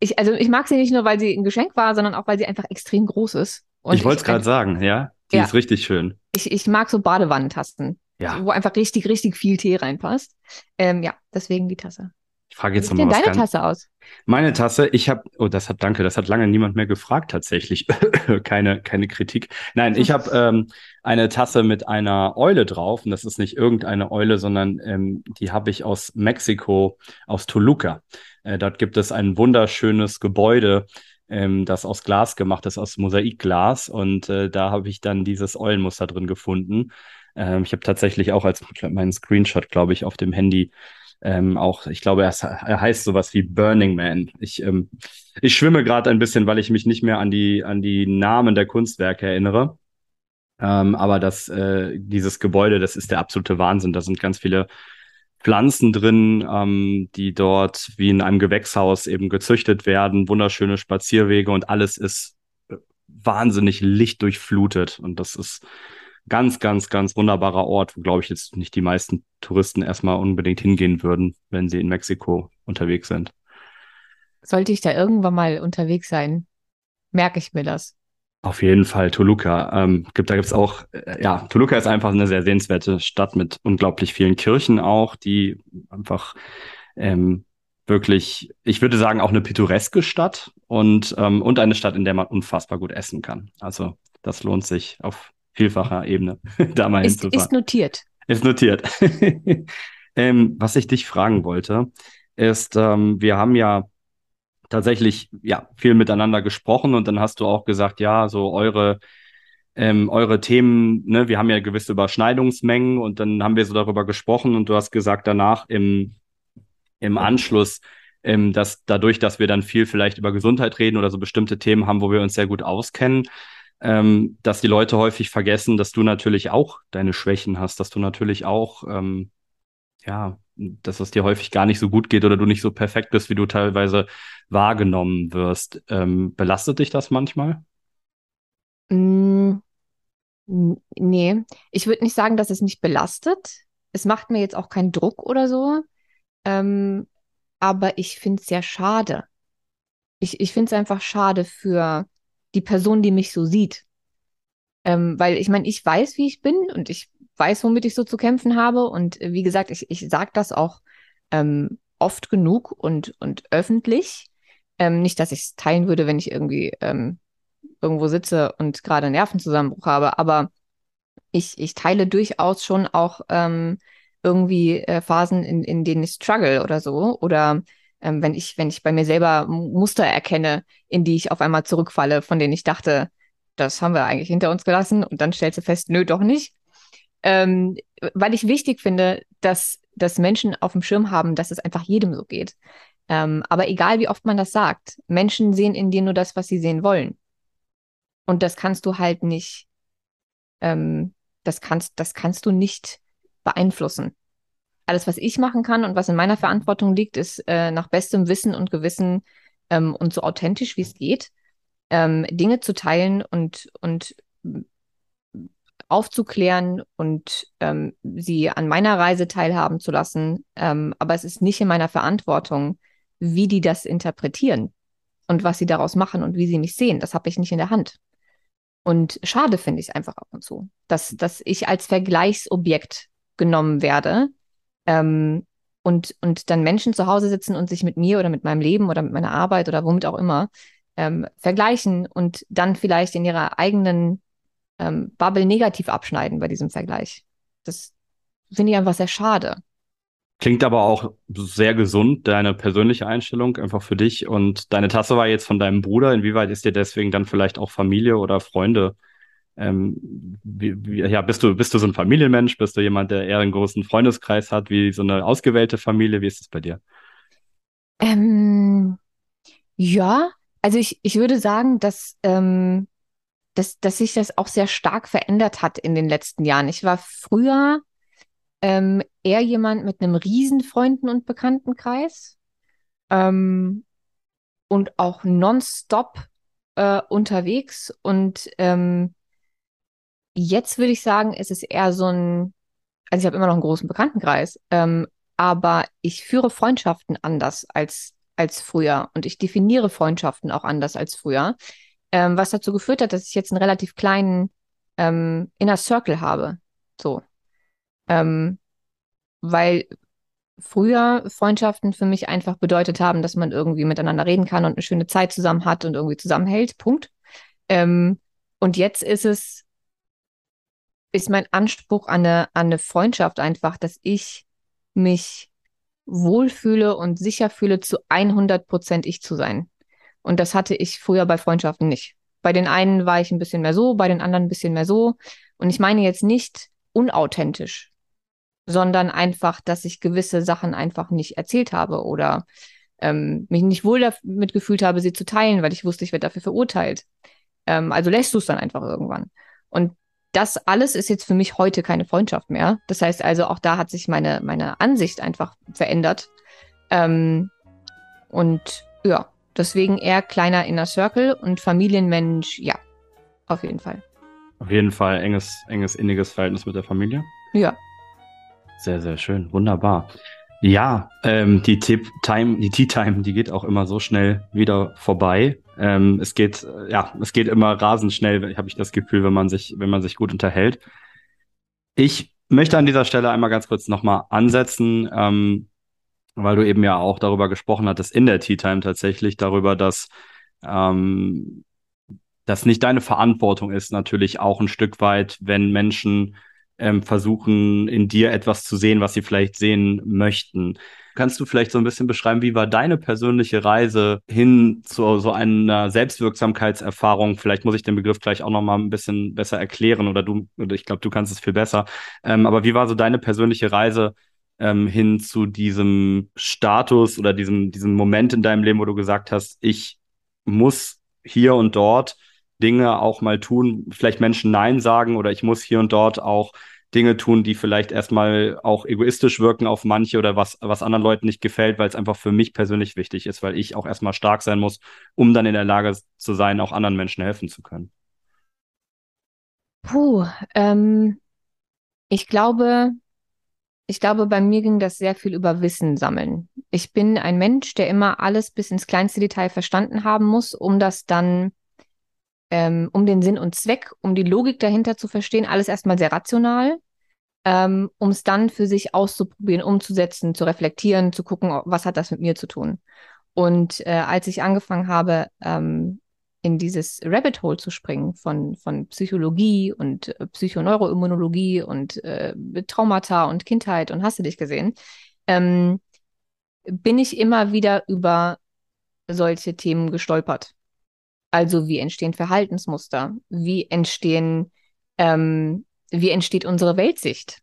ich, also ich mag sie nicht nur, weil sie ein Geschenk war, sondern auch, weil sie einfach extrem groß ist. Und ich wollte es gerade sagen, ja. Die ja. ist richtig schön. Ich, ich mag so Badewannentasten. Ja. Wo einfach richtig, richtig viel Tee reinpasst. Ähm, ja, deswegen die Tasse. Ich frage jetzt nochmal. Wie sieht deine Tasse aus? Meine Tasse, ich habe, oh, das hat, danke, das hat lange niemand mehr gefragt tatsächlich. keine, keine Kritik. Nein, ich habe ähm, eine Tasse mit einer Eule drauf und das ist nicht irgendeine Eule, sondern ähm, die habe ich aus Mexiko, aus Toluca. Äh, dort gibt es ein wunderschönes Gebäude, ähm, das aus Glas gemacht ist, aus Mosaikglas und äh, da habe ich dann dieses Eulenmuster drin gefunden. Ähm, ich habe tatsächlich auch als meinen Screenshot, glaube ich, auf dem Handy ähm, auch, ich glaube, er, er, heißt sowas wie Burning Man. Ich, ähm, ich schwimme gerade ein bisschen, weil ich mich nicht mehr an die, an die Namen der Kunstwerke erinnere. Ähm, aber das, äh, dieses Gebäude, das ist der absolute Wahnsinn. Da sind ganz viele Pflanzen drin, ähm, die dort wie in einem Gewächshaus eben gezüchtet werden, wunderschöne Spazierwege und alles ist wahnsinnig lichtdurchflutet. Und das ist ganz, ganz, ganz wunderbarer Ort, wo, glaube ich, jetzt nicht die meisten Touristen erstmal unbedingt hingehen würden, wenn sie in Mexiko unterwegs sind. Sollte ich da irgendwann mal unterwegs sein, merke ich mir das. Auf jeden Fall Toluca. Ähm, gibt, da gibt's auch, äh, ja, Toluca ist einfach eine sehr sehenswerte Stadt mit unglaublich vielen Kirchen auch, die einfach ähm, wirklich, ich würde sagen, auch eine pittoreske Stadt und, ähm, und eine Stadt, in der man unfassbar gut essen kann. Also das lohnt sich auf vielfacher Ebene, da mal ist, hinzufahren. Ist notiert. Ist notiert. ähm, was ich dich fragen wollte, ist, ähm, wir haben ja tatsächlich ja viel miteinander gesprochen und dann hast du auch gesagt, ja, so eure ähm, eure Themen, ne, wir haben ja gewisse Überschneidungsmengen und dann haben wir so darüber gesprochen und du hast gesagt danach im, im Anschluss, ähm, dass dadurch, dass wir dann viel vielleicht über Gesundheit reden oder so bestimmte Themen haben, wo wir uns sehr gut auskennen, ähm, dass die Leute häufig vergessen, dass du natürlich auch deine Schwächen hast, dass du natürlich auch, ähm, ja, dass es dir häufig gar nicht so gut geht oder du nicht so perfekt bist, wie du teilweise wahrgenommen wirst. Ähm, belastet dich das manchmal? Mm, nee, ich würde nicht sagen, dass es mich belastet. Es macht mir jetzt auch keinen Druck oder so. Ähm, aber ich finde es sehr schade. Ich, ich finde es einfach schade für die Person, die mich so sieht. Ähm, weil ich meine, ich weiß, wie ich bin und ich weiß, womit ich so zu kämpfen habe. Und äh, wie gesagt, ich, ich sage das auch ähm, oft genug und, und öffentlich. Ähm, nicht, dass ich es teilen würde, wenn ich irgendwie ähm, irgendwo sitze und gerade Nervenzusammenbruch habe, aber ich, ich teile durchaus schon auch ähm, irgendwie äh, Phasen, in, in denen ich struggle oder so. Oder ähm, wenn ich, wenn ich bei mir selber Muster erkenne, in die ich auf einmal zurückfalle, von denen ich dachte, das haben wir eigentlich hinter uns gelassen und dann stellst du fest, nö, doch nicht. Ähm, weil ich wichtig finde, dass, dass Menschen auf dem Schirm haben, dass es einfach jedem so geht. Ähm, aber egal wie oft man das sagt, Menschen sehen in dir nur das, was sie sehen wollen. Und das kannst du halt nicht, ähm, das kannst, das kannst du nicht beeinflussen alles, was ich machen kann und was in meiner Verantwortung liegt, ist äh, nach bestem Wissen und Gewissen ähm, und so authentisch wie es geht, ähm, Dinge zu teilen und, und aufzuklären und ähm, sie an meiner Reise teilhaben zu lassen. Ähm, aber es ist nicht in meiner Verantwortung, wie die das interpretieren. und was sie daraus machen und wie sie mich sehen, das habe ich nicht in der Hand. Und schade finde ich es einfach ab und zu, dass, dass ich als Vergleichsobjekt genommen werde ähm, und, und dann Menschen zu Hause sitzen und sich mit mir oder mit meinem Leben oder mit meiner Arbeit oder womit auch immer ähm, vergleichen und dann vielleicht in ihrer eigenen ähm, Bubble negativ abschneiden bei diesem Vergleich. Das finde ich einfach sehr schade. Klingt aber auch sehr gesund, deine persönliche Einstellung einfach für dich. Und deine Tasse war jetzt von deinem Bruder. Inwieweit ist dir deswegen dann vielleicht auch Familie oder Freunde? Ähm, wie, wie, ja, bist du, bist du so ein Familienmensch? Bist du jemand, der eher einen großen Freundeskreis hat, wie so eine ausgewählte Familie? Wie ist es bei dir? Ähm, ja, also ich, ich würde sagen, dass, ähm, dass, dass sich das auch sehr stark verändert hat in den letzten Jahren. Ich war früher ähm, eher jemand mit einem riesen Freunden- und Bekanntenkreis ähm, und auch nonstop äh, unterwegs. Und ähm, jetzt würde ich sagen, ist es eher so ein, also ich habe immer noch einen großen Bekanntenkreis, ähm, aber ich führe Freundschaften anders als, als früher und ich definiere Freundschaften auch anders als früher, ähm, was dazu geführt hat, dass ich jetzt einen relativ kleinen ähm, Inner Circle habe. So. Ähm, weil früher Freundschaften für mich einfach bedeutet haben, dass man irgendwie miteinander reden kann und eine schöne Zeit zusammen hat und irgendwie zusammenhält. Punkt. Ähm, und jetzt ist es, ist mein Anspruch an eine, an eine Freundschaft einfach, dass ich mich wohlfühle und sicher fühle, zu 100 Prozent ich zu sein. Und das hatte ich früher bei Freundschaften nicht. Bei den einen war ich ein bisschen mehr so, bei den anderen ein bisschen mehr so. Und ich meine jetzt nicht unauthentisch, sondern einfach, dass ich gewisse Sachen einfach nicht erzählt habe oder ähm, mich nicht wohl damit gefühlt habe, sie zu teilen, weil ich wusste, ich werde dafür verurteilt. Ähm, also lässt du es dann einfach irgendwann. Und das alles ist jetzt für mich heute keine Freundschaft mehr. Das heißt also, auch da hat sich meine, meine Ansicht einfach verändert. Ähm, und ja, deswegen eher kleiner Inner Circle und Familienmensch, ja, auf jeden Fall. Auf jeden Fall enges, enges, inniges Verhältnis mit der Familie. Ja, sehr, sehr schön. Wunderbar. Ja, ähm, die Tip-Time, die Tea-Time, die geht auch immer so schnell wieder vorbei. Ähm, es geht, äh, ja, es geht immer rasend schnell, habe ich das Gefühl, wenn man sich, wenn man sich gut unterhält. Ich möchte an dieser Stelle einmal ganz kurz nochmal ansetzen, ähm, weil du eben ja auch darüber gesprochen hattest in der Tea Time tatsächlich, darüber, dass ähm, das nicht deine Verantwortung ist, natürlich auch ein Stück weit, wenn Menschen ähm, versuchen, in dir etwas zu sehen, was sie vielleicht sehen möchten. Kannst du vielleicht so ein bisschen beschreiben, wie war deine persönliche Reise hin zu so einer Selbstwirksamkeitserfahrung? Vielleicht muss ich den Begriff gleich auch noch mal ein bisschen besser erklären oder du, ich glaube, du kannst es viel besser. Ähm, aber wie war so deine persönliche Reise ähm, hin zu diesem Status oder diesem, diesem Moment in deinem Leben, wo du gesagt hast, ich muss hier und dort Dinge auch mal tun, vielleicht Menschen Nein sagen oder ich muss hier und dort auch Dinge tun, die vielleicht erstmal auch egoistisch wirken auf manche oder was, was anderen Leuten nicht gefällt, weil es einfach für mich persönlich wichtig ist, weil ich auch erstmal stark sein muss, um dann in der Lage zu sein, auch anderen Menschen helfen zu können. Puh, ähm, ich glaube, ich glaube, bei mir ging das sehr viel über Wissen sammeln. Ich bin ein Mensch, der immer alles bis ins kleinste Detail verstanden haben muss, um das dann ähm, um den Sinn und Zweck, um die Logik dahinter zu verstehen, alles erstmal sehr rational, ähm, um es dann für sich auszuprobieren, umzusetzen, zu reflektieren, zu gucken, was hat das mit mir zu tun. Und äh, als ich angefangen habe, ähm, in dieses Rabbit Hole zu springen von, von Psychologie und äh, Psychoneuroimmunologie und äh, Traumata und Kindheit und hast du dich gesehen, ähm, bin ich immer wieder über solche Themen gestolpert. Also wie entstehen Verhaltensmuster? Wie entstehen, ähm, wie entsteht unsere Weltsicht?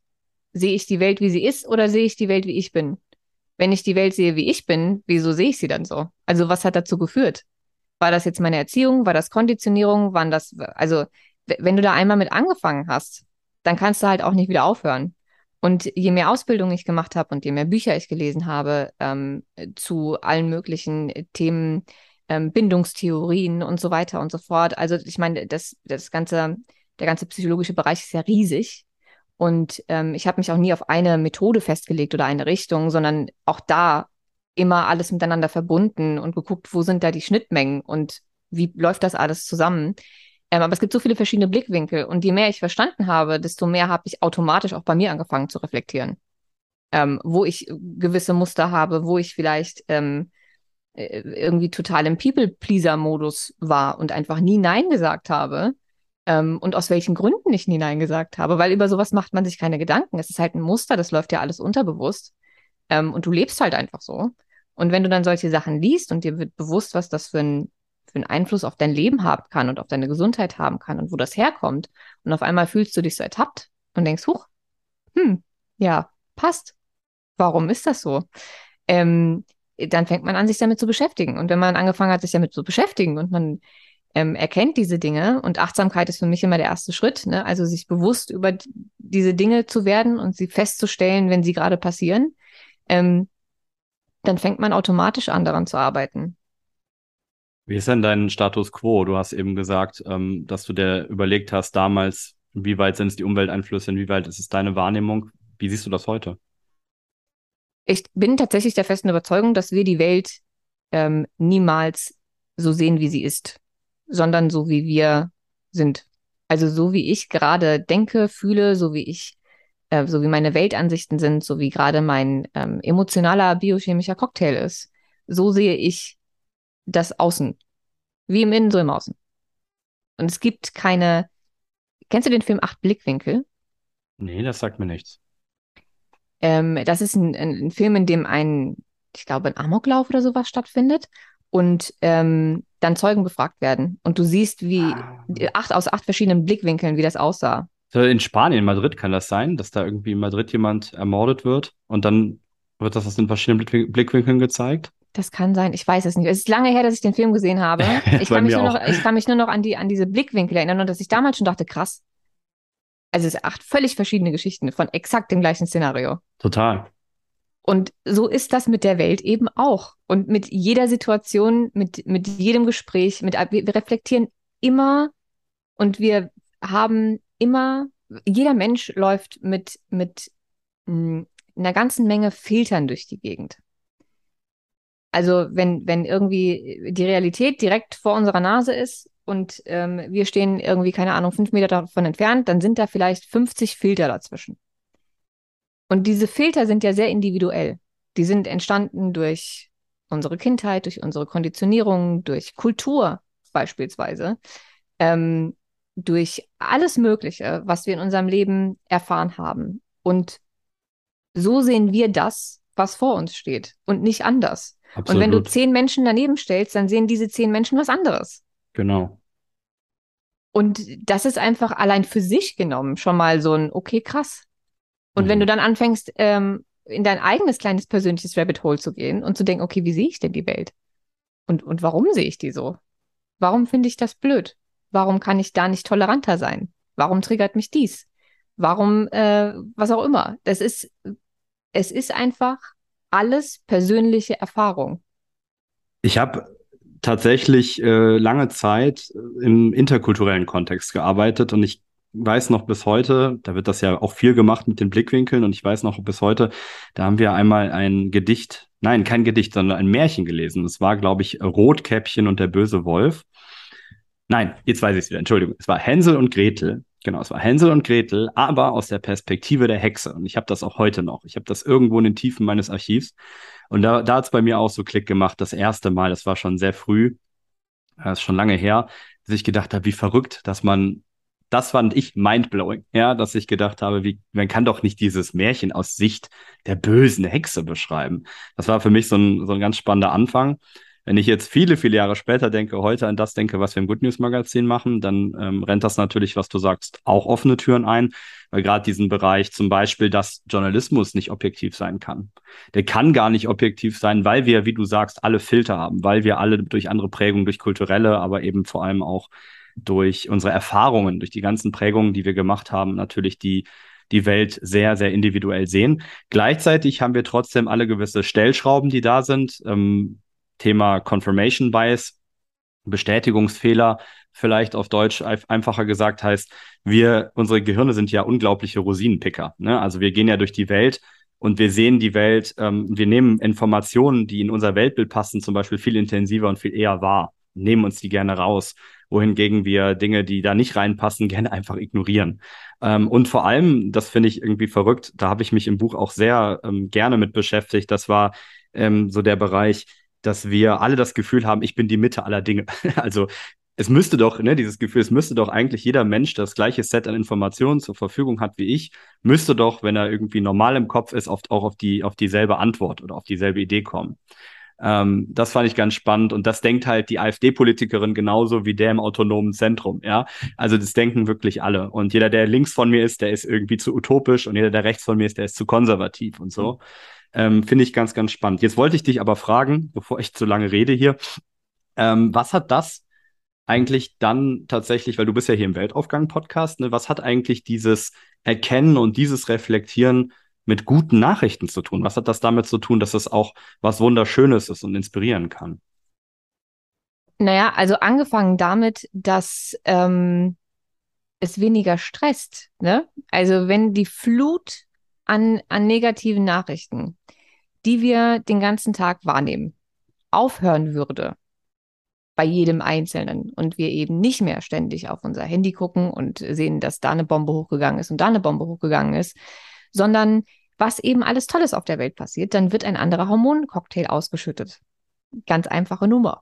Sehe ich die Welt, wie sie ist, oder sehe ich die Welt, wie ich bin? Wenn ich die Welt sehe, wie ich bin, wieso sehe ich sie dann so? Also was hat dazu geführt? War das jetzt meine Erziehung? War das Konditionierung? Waren das, also wenn du da einmal mit angefangen hast, dann kannst du halt auch nicht wieder aufhören. Und je mehr Ausbildung ich gemacht habe und je mehr Bücher ich gelesen habe ähm, zu allen möglichen Themen, ähm, Bindungstheorien und so weiter und so fort. Also ich meine, das, das ganze, der ganze psychologische Bereich ist ja riesig. Und ähm, ich habe mich auch nie auf eine Methode festgelegt oder eine Richtung, sondern auch da immer alles miteinander verbunden und geguckt, wo sind da die Schnittmengen und wie läuft das alles zusammen. Ähm, aber es gibt so viele verschiedene Blickwinkel und je mehr ich verstanden habe, desto mehr habe ich automatisch auch bei mir angefangen zu reflektieren. Ähm, wo ich gewisse Muster habe, wo ich vielleicht ähm, äh, irgendwie total im People-Pleaser-Modus war und einfach nie Nein gesagt habe. Ähm, und aus welchen Gründen ich nie Nein gesagt habe, weil über sowas macht man sich keine Gedanken. Es ist halt ein Muster, das läuft ja alles unterbewusst. Ähm, und du lebst halt einfach so. Und wenn du dann solche Sachen liest und dir wird bewusst, was das für ein für einen Einfluss auf dein Leben haben kann und auf deine Gesundheit haben kann und wo das herkommt. Und auf einmal fühlst du dich so ertappt und denkst, huch, hm, ja, passt. Warum ist das so? Ähm, dann fängt man an, sich damit zu beschäftigen. Und wenn man angefangen hat, sich damit zu beschäftigen und man ähm, erkennt diese Dinge und Achtsamkeit ist für mich immer der erste Schritt, ne? also sich bewusst über diese Dinge zu werden und sie festzustellen, wenn sie gerade passieren, ähm, dann fängt man automatisch an, daran zu arbeiten. Wie ist denn dein Status quo? Du hast eben gesagt, ähm, dass du dir überlegt hast damals, wie weit sind es die Umwelteinflüsse, inwieweit ist es deine Wahrnehmung? Wie siehst du das heute? Ich bin tatsächlich der festen Überzeugung, dass wir die Welt ähm, niemals so sehen, wie sie ist, sondern so, wie wir sind. Also so wie ich gerade denke, fühle, so wie ich, äh, so wie meine Weltansichten sind, so wie gerade mein ähm, emotionaler biochemischer Cocktail ist. So sehe ich das Außen. Wie im Innen, so im Außen. Und es gibt keine. Kennst du den Film Acht Blickwinkel? Nee, das sagt mir nichts. Ähm, das ist ein, ein, ein, Film, in dem ein, ich glaube, ein Amoklauf oder sowas stattfindet und ähm, dann Zeugen befragt werden. Und du siehst, wie ah. acht aus acht verschiedenen Blickwinkeln, wie das aussah. In Spanien, in Madrid kann das sein, dass da irgendwie in Madrid jemand ermordet wird und dann wird das aus den verschiedenen Blickwinkeln gezeigt? Das kann sein, ich weiß es nicht. Es ist lange her, dass ich den Film gesehen habe. Ich kann, mich nur noch, ich kann mich nur noch an, die, an diese Blickwinkel erinnern und dass ich damals schon dachte, krass. Also es sind acht völlig verschiedene Geschichten von exakt dem gleichen Szenario. Total. Und so ist das mit der Welt eben auch. Und mit jeder Situation, mit, mit jedem Gespräch, mit, wir reflektieren immer und wir haben immer, jeder Mensch läuft mit, mit hm, einer ganzen Menge Filtern durch die Gegend. Also wenn, wenn irgendwie die Realität direkt vor unserer Nase ist und ähm, wir stehen irgendwie, keine Ahnung, fünf Meter davon entfernt, dann sind da vielleicht 50 Filter dazwischen. Und diese Filter sind ja sehr individuell. Die sind entstanden durch unsere Kindheit, durch unsere Konditionierung, durch Kultur beispielsweise, ähm, durch alles Mögliche, was wir in unserem Leben erfahren haben. Und so sehen wir das, was vor uns steht und nicht anders. Absolut. Und wenn du zehn Menschen daneben stellst, dann sehen diese zehn Menschen was anderes. Genau. Und das ist einfach allein für sich genommen schon mal so ein, okay, krass. Und mhm. wenn du dann anfängst, ähm, in dein eigenes kleines persönliches Rabbit Hole zu gehen und zu denken, okay, wie sehe ich denn die Welt? Und, und warum sehe ich die so? Warum finde ich das blöd? Warum kann ich da nicht toleranter sein? Warum triggert mich dies? Warum, äh, was auch immer. Das ist, es ist einfach alles persönliche Erfahrung. Ich habe tatsächlich äh, lange Zeit äh, im interkulturellen Kontext gearbeitet und ich weiß noch bis heute, da wird das ja auch viel gemacht mit den Blickwinkeln und ich weiß noch bis heute, da haben wir einmal ein Gedicht, nein, kein Gedicht, sondern ein Märchen gelesen. Es war, glaube ich, Rotkäppchen und der böse Wolf. Nein, jetzt weiß ich es wieder, Entschuldigung. Es war Hänsel und Gretel Genau, es war Hänsel und Gretel, aber aus der Perspektive der Hexe. Und ich habe das auch heute noch. Ich habe das irgendwo in den Tiefen meines Archivs. Und da, da hat es bei mir auch so Klick gemacht, das erste Mal, das war schon sehr früh, das ist schon lange her, dass ich gedacht habe, wie verrückt, dass man, das fand ich mindblowing, ja, dass ich gedacht habe, wie, man kann doch nicht dieses Märchen aus Sicht der bösen Hexe beschreiben. Das war für mich so ein, so ein ganz spannender Anfang. Wenn ich jetzt viele, viele Jahre später denke, heute an das denke, was wir im Good News Magazin machen, dann ähm, rennt das natürlich, was du sagst, auch offene Türen ein, weil gerade diesen Bereich zum Beispiel, dass Journalismus nicht objektiv sein kann. Der kann gar nicht objektiv sein, weil wir, wie du sagst, alle Filter haben, weil wir alle durch andere Prägungen, durch kulturelle, aber eben vor allem auch durch unsere Erfahrungen, durch die ganzen Prägungen, die wir gemacht haben, natürlich die die Welt sehr, sehr individuell sehen. Gleichzeitig haben wir trotzdem alle gewisse Stellschrauben, die da sind. Ähm, Thema Confirmation Bias, Bestätigungsfehler, vielleicht auf Deutsch einfacher gesagt heißt, wir, unsere Gehirne sind ja unglaubliche Rosinenpicker. Ne? Also wir gehen ja durch die Welt Und wir sehen die Welt, ähm, wir nehmen Informationen, die in unser Weltbild passen, zum Beispiel viel intensiver und viel eher wahr, nehmen uns die gerne raus, wohingegen wir Dinge, die da nicht reinpassen, gerne einfach ignorieren. Ähm, und vor allem, das finde ich irgendwie verrückt, da habe ich mich im Buch auch sehr ähm, gerne mit beschäftigt, das war ähm, so der Bereich, dass wir alle das Gefühl haben, ich bin die Mitte aller Dinge. also es müsste doch, ne, dieses Gefühl, es müsste doch eigentlich jeder Mensch, das gleiche Set an Informationen zur Verfügung hat wie ich, müsste doch, wenn er irgendwie normal im Kopf ist, oft auch auf die, auf dieselbe Antwort oder auf dieselbe Idee kommen. Ähm, das fand ich ganz spannend und das denkt halt die AfD-Politikerin genauso wie der im autonomen Zentrum, ja. Also das denken wirklich alle und jeder, der links von mir ist, der ist irgendwie zu utopisch und jeder, der rechts von mir ist, der ist zu konservativ und so. Ähm, Finde ich ganz, ganz spannend. Jetzt wollte ich dich aber fragen, bevor ich zu lange rede hier, ähm, was hat das eigentlich dann tatsächlich, weil du bist ja hier im Weltaufgang-Podcast, ne, was hat eigentlich dieses Erkennen und dieses Reflektieren mit guten Nachrichten zu tun? Was hat das damit zu tun, dass es auch was Wunderschönes ist und inspirieren kann? Naja, also angefangen damit, dass ähm, es weniger stresst. Ne? Also wenn die Flut an, an negativen Nachrichten, die wir den ganzen Tag wahrnehmen, aufhören würde, bei jedem Einzelnen und wir eben nicht mehr ständig auf unser Handy gucken und sehen, dass da eine Bombe hochgegangen ist und da eine Bombe hochgegangen ist, sondern was eben alles Tolles auf der Welt passiert, dann wird ein anderer Hormoncocktail ausgeschüttet. Ganz einfache Nummer.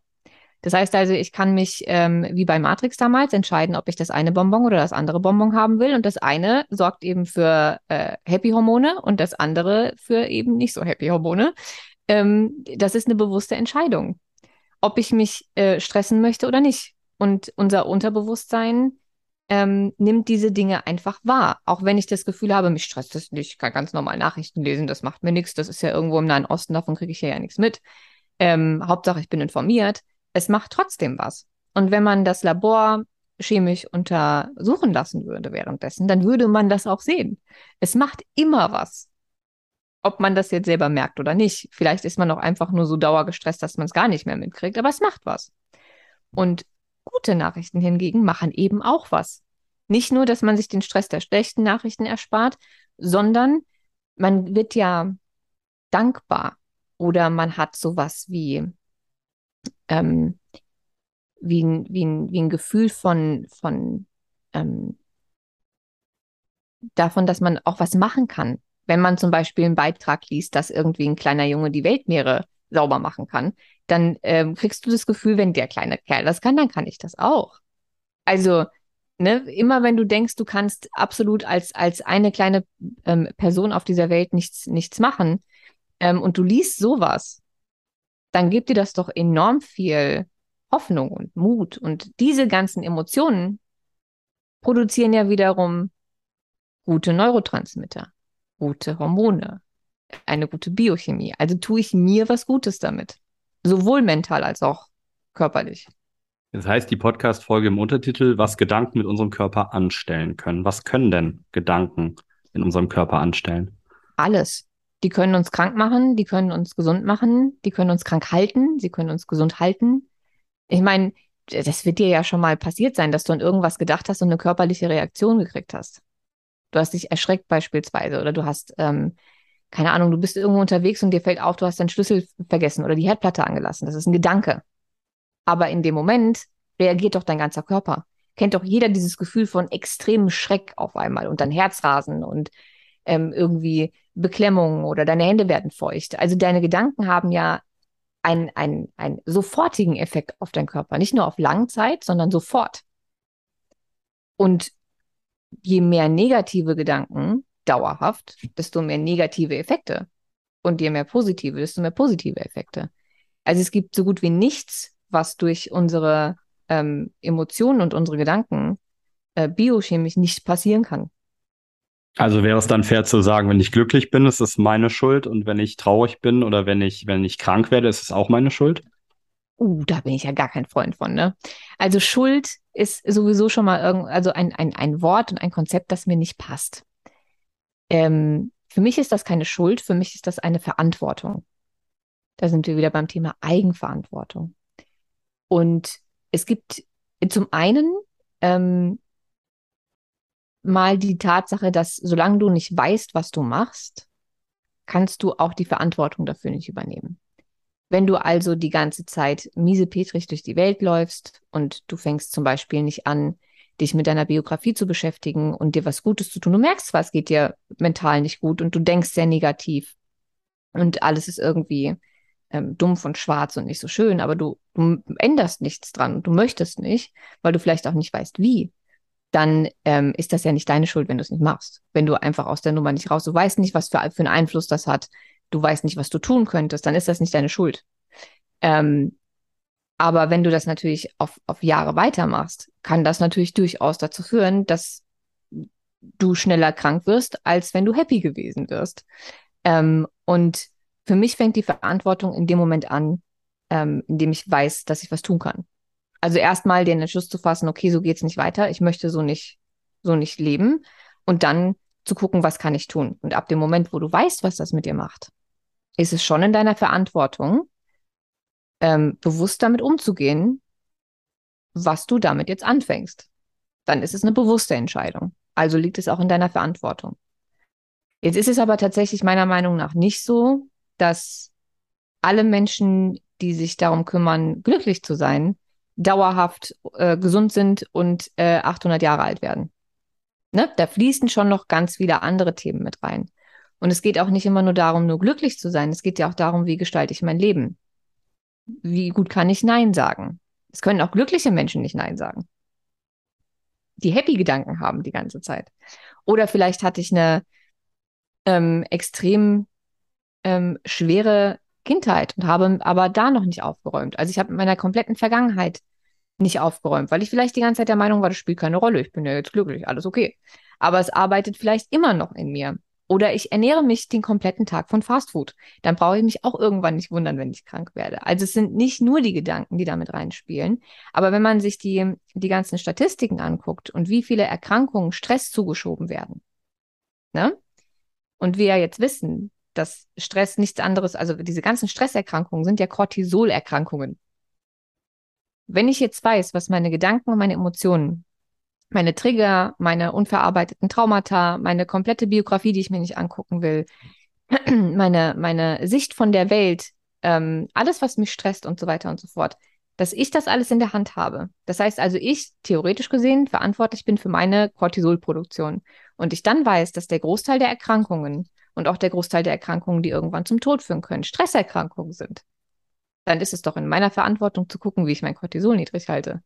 Das heißt also, ich kann mich ähm, wie bei Matrix damals entscheiden, ob ich das eine Bonbon oder das andere Bonbon haben will. Und das eine sorgt eben für äh, Happy-Hormone und das andere für eben nicht so Happy-Hormone. Ähm, das ist eine bewusste Entscheidung ob ich mich äh, stressen möchte oder nicht. Und unser Unterbewusstsein ähm, nimmt diese Dinge einfach wahr. Auch wenn ich das Gefühl habe, mich stresst das nicht, ich kann ganz normal Nachrichten lesen, das macht mir nichts, das ist ja irgendwo im Nahen Osten, davon kriege ich ja, ja nichts mit. Ähm, Hauptsache, ich bin informiert. Es macht trotzdem was. Und wenn man das Labor chemisch untersuchen lassen würde währenddessen, dann würde man das auch sehen. Es macht immer was ob man das jetzt selber merkt oder nicht. Vielleicht ist man auch einfach nur so dauergestresst, dass man es gar nicht mehr mitkriegt, aber es macht was. Und gute Nachrichten hingegen machen eben auch was. Nicht nur, dass man sich den Stress der schlechten Nachrichten erspart, sondern man wird ja dankbar oder man hat sowas wie, ähm, wie, ein, wie, ein, wie ein Gefühl von, von ähm, davon, dass man auch was machen kann wenn man zum Beispiel einen Beitrag liest, dass irgendwie ein kleiner Junge die Weltmeere sauber machen kann, dann ähm, kriegst du das Gefühl, wenn der kleine Kerl das kann, dann kann ich das auch. Also, ne, immer wenn du denkst, du kannst absolut als, als eine kleine ähm, Person auf dieser Welt nichts, nichts machen ähm, und du liest sowas, dann gibt dir das doch enorm viel Hoffnung und Mut. Und diese ganzen Emotionen produzieren ja wiederum gute Neurotransmitter gute Hormone, eine gute Biochemie. Also tue ich mir was Gutes damit. Sowohl mental als auch körperlich. Das heißt, die Podcast-Folge im Untertitel, was Gedanken mit unserem Körper anstellen können. Was können denn Gedanken in unserem Körper anstellen? Alles. Die können uns krank machen, die können uns gesund machen, die können uns krank halten, sie können uns gesund halten. Ich meine, das wird dir ja schon mal passiert sein, dass du an irgendwas gedacht hast und eine körperliche Reaktion gekriegt hast. Du hast dich erschreckt beispielsweise oder du hast, ähm, keine Ahnung, du bist irgendwo unterwegs und dir fällt auf, du hast deinen Schlüssel vergessen oder die Herdplatte angelassen. Das ist ein Gedanke. Aber in dem Moment reagiert doch dein ganzer Körper. Kennt doch jeder dieses Gefühl von extremem Schreck auf einmal und dann Herzrasen und ähm, irgendwie Beklemmung oder deine Hände werden feucht. Also deine Gedanken haben ja einen, einen, einen sofortigen Effekt auf deinen Körper. Nicht nur auf Langzeit, sondern sofort. Und je mehr negative Gedanken dauerhaft, desto mehr negative Effekte. Und je mehr positive, desto mehr positive Effekte. Also es gibt so gut wie nichts, was durch unsere ähm, Emotionen und unsere Gedanken äh, biochemisch nicht passieren kann. Also wäre es dann fair zu sagen, wenn ich glücklich bin, ist es meine Schuld und wenn ich traurig bin oder wenn ich, wenn ich krank werde, ist es auch meine Schuld? Uh, da bin ich ja gar kein Freund von, ne? Also Schuld ist sowieso schon mal irgend, also ein, ein, ein Wort und ein Konzept, das mir nicht passt. Ähm, für mich ist das keine Schuld, für mich ist das eine Verantwortung. Da sind wir wieder beim Thema Eigenverantwortung. Und es gibt zum einen ähm, mal die Tatsache, dass solange du nicht weißt, was du machst, kannst du auch die Verantwortung dafür nicht übernehmen. Wenn du also die ganze Zeit miesepetrig durch die Welt läufst und du fängst zum Beispiel nicht an, dich mit deiner Biografie zu beschäftigen und dir was Gutes zu tun, du merkst zwar, es geht dir mental nicht gut und du denkst sehr negativ und alles ist irgendwie ähm, dumpf und schwarz und nicht so schön, aber du, du änderst nichts dran, du möchtest nicht, weil du vielleicht auch nicht weißt, wie, dann ähm, ist das ja nicht deine Schuld, wenn du es nicht machst. Wenn du einfach aus der Nummer nicht raus, du weißt nicht, was für, für einen Einfluss das hat, du weißt nicht, was du tun könntest, dann ist das nicht deine Schuld. Ähm, aber wenn du das natürlich auf, auf Jahre weitermachst, kann das natürlich durchaus dazu führen, dass du schneller krank wirst, als wenn du happy gewesen wirst. Ähm, und für mich fängt die Verantwortung in dem Moment an, ähm, in dem ich weiß, dass ich was tun kann. Also erstmal den Entschluss zu fassen, okay, so geht's nicht weiter, ich möchte so nicht, so nicht leben. Und dann zu gucken, was kann ich tun. Und ab dem Moment, wo du weißt, was das mit dir macht, ist es schon in deiner Verantwortung, ähm, bewusst damit umzugehen, was du damit jetzt anfängst. Dann ist es eine bewusste Entscheidung. Also liegt es auch in deiner Verantwortung. Jetzt ist es aber tatsächlich meiner Meinung nach nicht so, dass alle Menschen, die sich darum kümmern, glücklich zu sein, dauerhaft äh, gesund sind und äh, 800 Jahre alt werden. Ne? Da fließen schon noch ganz viele andere Themen mit rein. Und es geht auch nicht immer nur darum, nur glücklich zu sein. Es geht ja auch darum, wie gestalte ich mein Leben? Wie gut kann ich Nein sagen? Es können auch glückliche Menschen nicht Nein sagen. Die happy Gedanken haben die ganze Zeit. Oder vielleicht hatte ich eine ähm, extrem ähm, schwere Kindheit und habe aber da noch nicht aufgeräumt. Also ich habe mit meiner kompletten Vergangenheit nicht aufgeräumt, weil ich vielleicht die ganze Zeit der Meinung war, das spielt keine Rolle, ich bin ja jetzt glücklich, alles okay. Aber es arbeitet vielleicht immer noch in mir. Oder ich ernähre mich den kompletten Tag von Fastfood. Dann brauche ich mich auch irgendwann nicht wundern, wenn ich krank werde. Also es sind nicht nur die Gedanken, die damit reinspielen. Aber wenn man sich die, die ganzen Statistiken anguckt und wie viele Erkrankungen Stress zugeschoben werden, ne? Und wir ja jetzt wissen, dass Stress nichts anderes, also diese ganzen Stresserkrankungen sind ja Cortisolerkrankungen. Wenn ich jetzt weiß, was meine Gedanken und meine Emotionen, meine Trigger, meine unverarbeiteten Traumata, meine komplette Biografie, die ich mir nicht angucken will, meine, meine Sicht von der Welt, ähm, alles, was mich stresst und so weiter und so fort, dass ich das alles in der Hand habe. Das heißt also, ich theoretisch gesehen verantwortlich bin für meine Cortisolproduktion. Und ich dann weiß, dass der Großteil der Erkrankungen und auch der Großteil der Erkrankungen, die irgendwann zum Tod führen können, Stresserkrankungen sind, dann ist es doch in meiner Verantwortung zu gucken, wie ich mein Cortisol niedrig halte.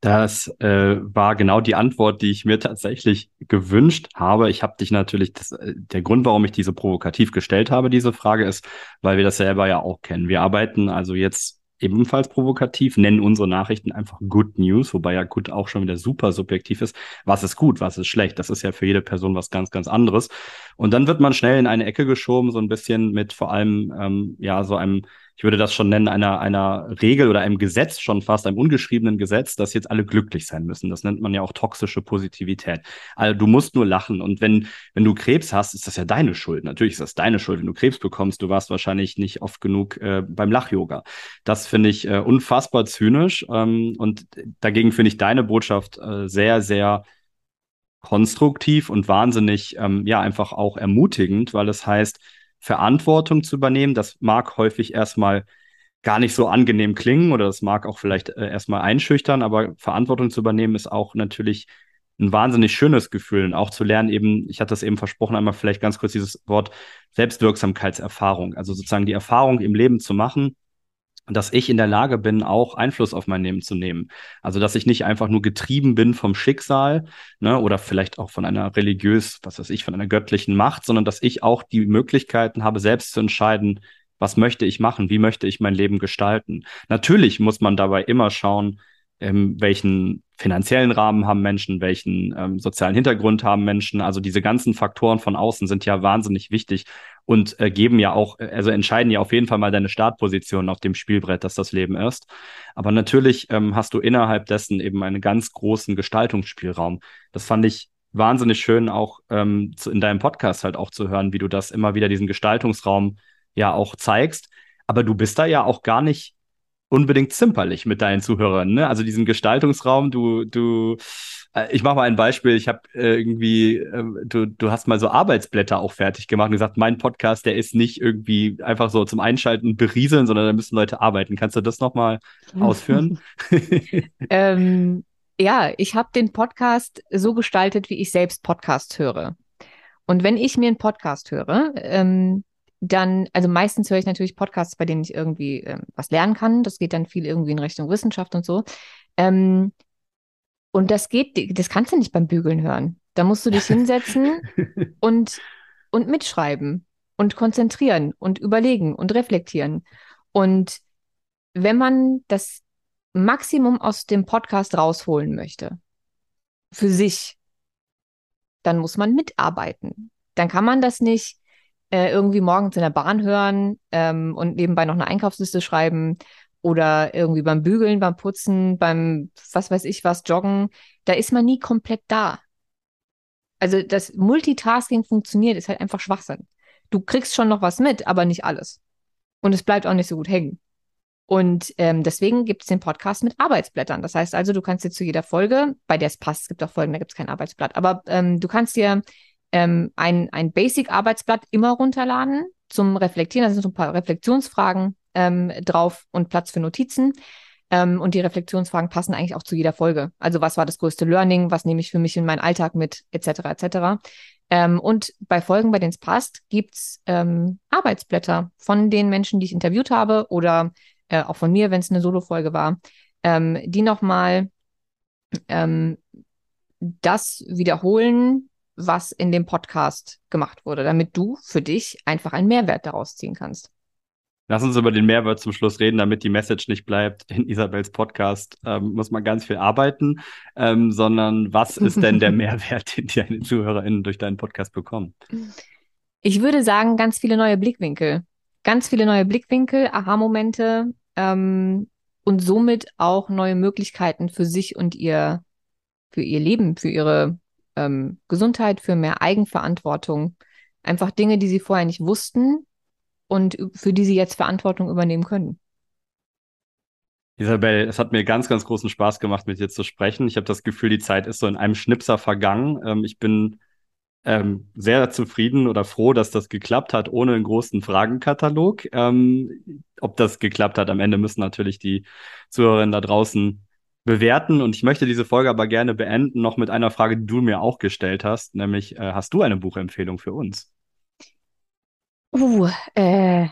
Das äh, war genau die Antwort, die ich mir tatsächlich gewünscht habe. Ich habe dich natürlich, das, äh, der Grund, warum ich diese provokativ gestellt habe, diese Frage ist, weil wir das selber ja auch kennen. Wir arbeiten also jetzt ebenfalls provokativ, nennen unsere Nachrichten einfach Good News, wobei ja gut auch schon wieder super subjektiv ist. Was ist gut, was ist schlecht? Das ist ja für jede Person was ganz, ganz anderes. Und dann wird man schnell in eine Ecke geschoben, so ein bisschen mit vor allem, ähm, ja, so einem ich würde das schon nennen, einer, einer Regel oder einem Gesetz schon fast, einem ungeschriebenen Gesetz, dass jetzt alle glücklich sein müssen. Das nennt man ja auch toxische Positivität. Also du musst nur lachen. Und wenn, wenn du Krebs hast, ist das ja deine Schuld. Natürlich ist das deine Schuld. Wenn du Krebs bekommst, du warst wahrscheinlich nicht oft genug äh, beim Lach-Yoga. Das finde ich äh, unfassbar zynisch. Ähm, und dagegen finde ich deine Botschaft äh, sehr, sehr konstruktiv und wahnsinnig, ähm, ja, einfach auch ermutigend, weil es heißt, Verantwortung zu übernehmen. Das mag häufig erstmal gar nicht so angenehm klingen oder das mag auch vielleicht äh, erstmal einschüchtern, aber Verantwortung zu übernehmen ist auch natürlich ein wahnsinnig schönes Gefühl und auch zu lernen eben, ich hatte das eben versprochen, einmal vielleicht ganz kurz dieses Wort Selbstwirksamkeitserfahrung, also sozusagen die Erfahrung im Leben zu machen, dass ich in der Lage bin, auch Einfluss auf mein Leben zu nehmen. Also, dass ich nicht einfach nur getrieben bin vom Schicksal, ne, oder vielleicht auch von einer religiös, was weiß ich, von einer göttlichen Macht, sondern dass ich auch die Möglichkeiten habe, selbst zu entscheiden, was möchte ich machen, wie möchte ich mein Leben gestalten. Natürlich muss man dabei immer schauen, ähm, welchen finanziellen Rahmen haben Menschen, welchen ähm, sozialen Hintergrund haben Menschen. Also diese ganzen Faktoren von außen sind ja wahnsinnig wichtig und äh, geben ja auch, äh, also entscheiden ja auf jeden Fall mal deine Startposition auf dem Spielbrett, dass das Leben ist. Aber natürlich ähm, hast du innerhalb dessen eben einen ganz großen Gestaltungsspielraum. Das fand ich wahnsinnig schön, auch ähm, zu, in deinem Podcast halt auch zu hören, wie du das immer wieder diesen Gestaltungsraum ja auch zeigst. Aber du bist da ja auch gar nicht unbedingt zimperlich mit deinen Zuhörern. Ne? Also diesen Gestaltungsraum, du, du Äh, ich mache mal ein Beispiel. Ich habe äh, irgendwie, äh, du, du hast mal so Arbeitsblätter auch fertig gemacht und gesagt, mein Podcast, der ist nicht irgendwie einfach so zum Einschalten berieseln, sondern da müssen Leute arbeiten. Kannst du das nochmal ausführen? ähm, ja, ich habe den Podcast so gestaltet, wie ich selbst Podcast höre. Und wenn ich mir einen Podcast höre, ähm, dann, also meistens höre ich natürlich Podcasts, bei denen ich irgendwie ähm, was lernen kann. Das geht dann viel irgendwie in Richtung Wissenschaft und so. Ähm, und das geht, das kannst du nicht beim Bügeln hören. Da musst du dich hinsetzen und, und mitschreiben und konzentrieren und überlegen und reflektieren. Und wenn man das Maximum aus dem Podcast rausholen möchte, für sich, dann muss man mitarbeiten. Dann kann man das nicht äh, irgendwie morgens in der Bahn hören ähm, und nebenbei noch eine Einkaufsliste schreiben oder irgendwie beim Bügeln, beim Putzen, beim was weiß ich was, Joggen. Da ist man nie komplett da. Also das Multitasking funktioniert, ist halt einfach Schwachsinn. Du kriegst schon noch was mit, aber nicht alles. Und es bleibt auch nicht so gut hängen. Und ähm, deswegen gibt es den Podcast mit Arbeitsblättern. Das heißt also, du kannst dir zu jeder Folge, bei der es passt, es gibt auch Folgen, da gibt es kein Arbeitsblatt, aber ähm, du kannst dir ähm, ein, ein Basic-Arbeitsblatt immer runterladen zum Reflektieren. Da sind so ein paar Reflexionsfragen ähm, drauf und Platz für Notizen. Ähm, und die Reflexionsfragen passen eigentlich auch zu jeder Folge. Also was war das größte Learning? Was nehme ich für mich in meinen Alltag mit? Etc. etc. Ähm, und bei Folgen, bei denen es passt, gibt's ähm, Arbeitsblätter von den Menschen, die ich interviewt habe oder äh, auch von mir, wenn es eine Solo-Folge war, ähm, die nochmal ähm, das wiederholen, was in dem Podcast gemacht wurde, damit du für dich einfach einen Mehrwert daraus ziehen kannst. Lass uns über den Mehrwert zum Schluss reden, damit die Message nicht bleibt. In Isabels Podcast ähm, muss man ganz viel arbeiten, ähm, sondern was ist denn der Mehrwert, den deine ZuhörerInnen durch deinen Podcast bekommen? Ich würde sagen, ganz viele neue Blickwinkel. Ganz viele neue Blickwinkel, Aha-Momente ähm, und somit auch neue Möglichkeiten für sich und ihr, für ihr Leben, für ihre ähm, Gesundheit, für mehr Eigenverantwortung. Einfach Dinge, die sie vorher nicht wussten und für die sie jetzt Verantwortung übernehmen können. Isabel, es hat mir ganz, ganz großen Spaß gemacht, mit dir zu sprechen. Ich habe das Gefühl, die Zeit ist so in einem Schnipser vergangen. Ähm, ich bin ähm, sehr zufrieden oder froh, dass das geklappt hat, ohne einen großen Fragenkatalog. Ähm, ob das geklappt hat, am Ende müssen natürlich die Zuhörerinnen da draußen bewerten. Und ich möchte diese Folge aber gerne beenden, noch mit einer Frage, die du mir auch gestellt hast, nämlich, äh, hast du eine Buchempfehlung für uns? Uh, äh,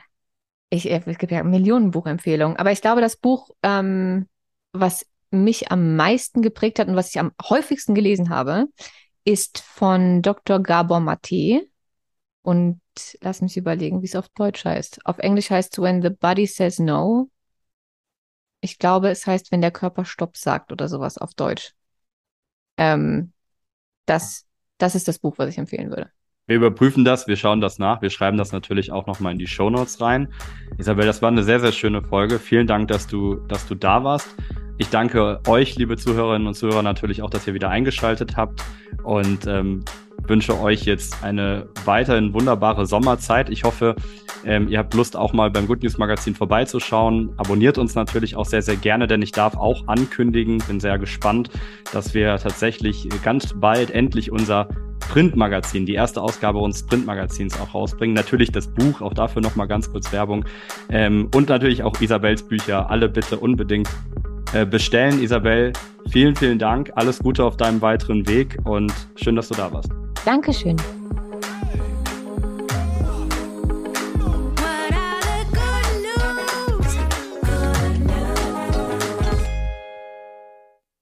ich, äh, es gibt ja Millionen Buchempfehlungen, aber ich glaube, das Buch, ähm, was mich am meisten geprägt hat und was ich am häufigsten gelesen habe, ist von Dr. Gabor Mate. Und lass mich überlegen, wie es auf Deutsch heißt. Auf Englisch heißt es When the Body Says No. Ich glaube, es heißt, wenn der Körper Stopp sagt oder sowas auf Deutsch. Ähm, das, das ist das Buch, was ich empfehlen würde. Wir überprüfen das, wir schauen das nach, wir schreiben das natürlich auch nochmal in die Show Notes rein. Isabel, das war eine sehr, sehr schöne Folge. Vielen Dank, dass du, dass du da warst. Ich danke euch, liebe Zuhörerinnen und Zuhörer, natürlich auch, dass ihr wieder eingeschaltet habt und ähm, wünsche euch jetzt eine weiterhin wunderbare Sommerzeit. Ich hoffe, ähm, ihr habt Lust, auch mal beim Good News Magazin vorbeizuschauen. Abonniert uns natürlich auch sehr, sehr gerne, denn ich darf auch ankündigen, bin sehr gespannt, dass wir tatsächlich ganz bald endlich unser Printmagazin, die erste Ausgabe unseres Printmagazins auch rausbringen. Natürlich das Buch, auch dafür nochmal ganz kurz Werbung. Ähm, und natürlich auch Isabels Bücher, alle bitte unbedingt bestellen. Isabel, vielen, vielen Dank. Alles Gute auf deinem weiteren Weg und schön, dass du da warst. Dankeschön.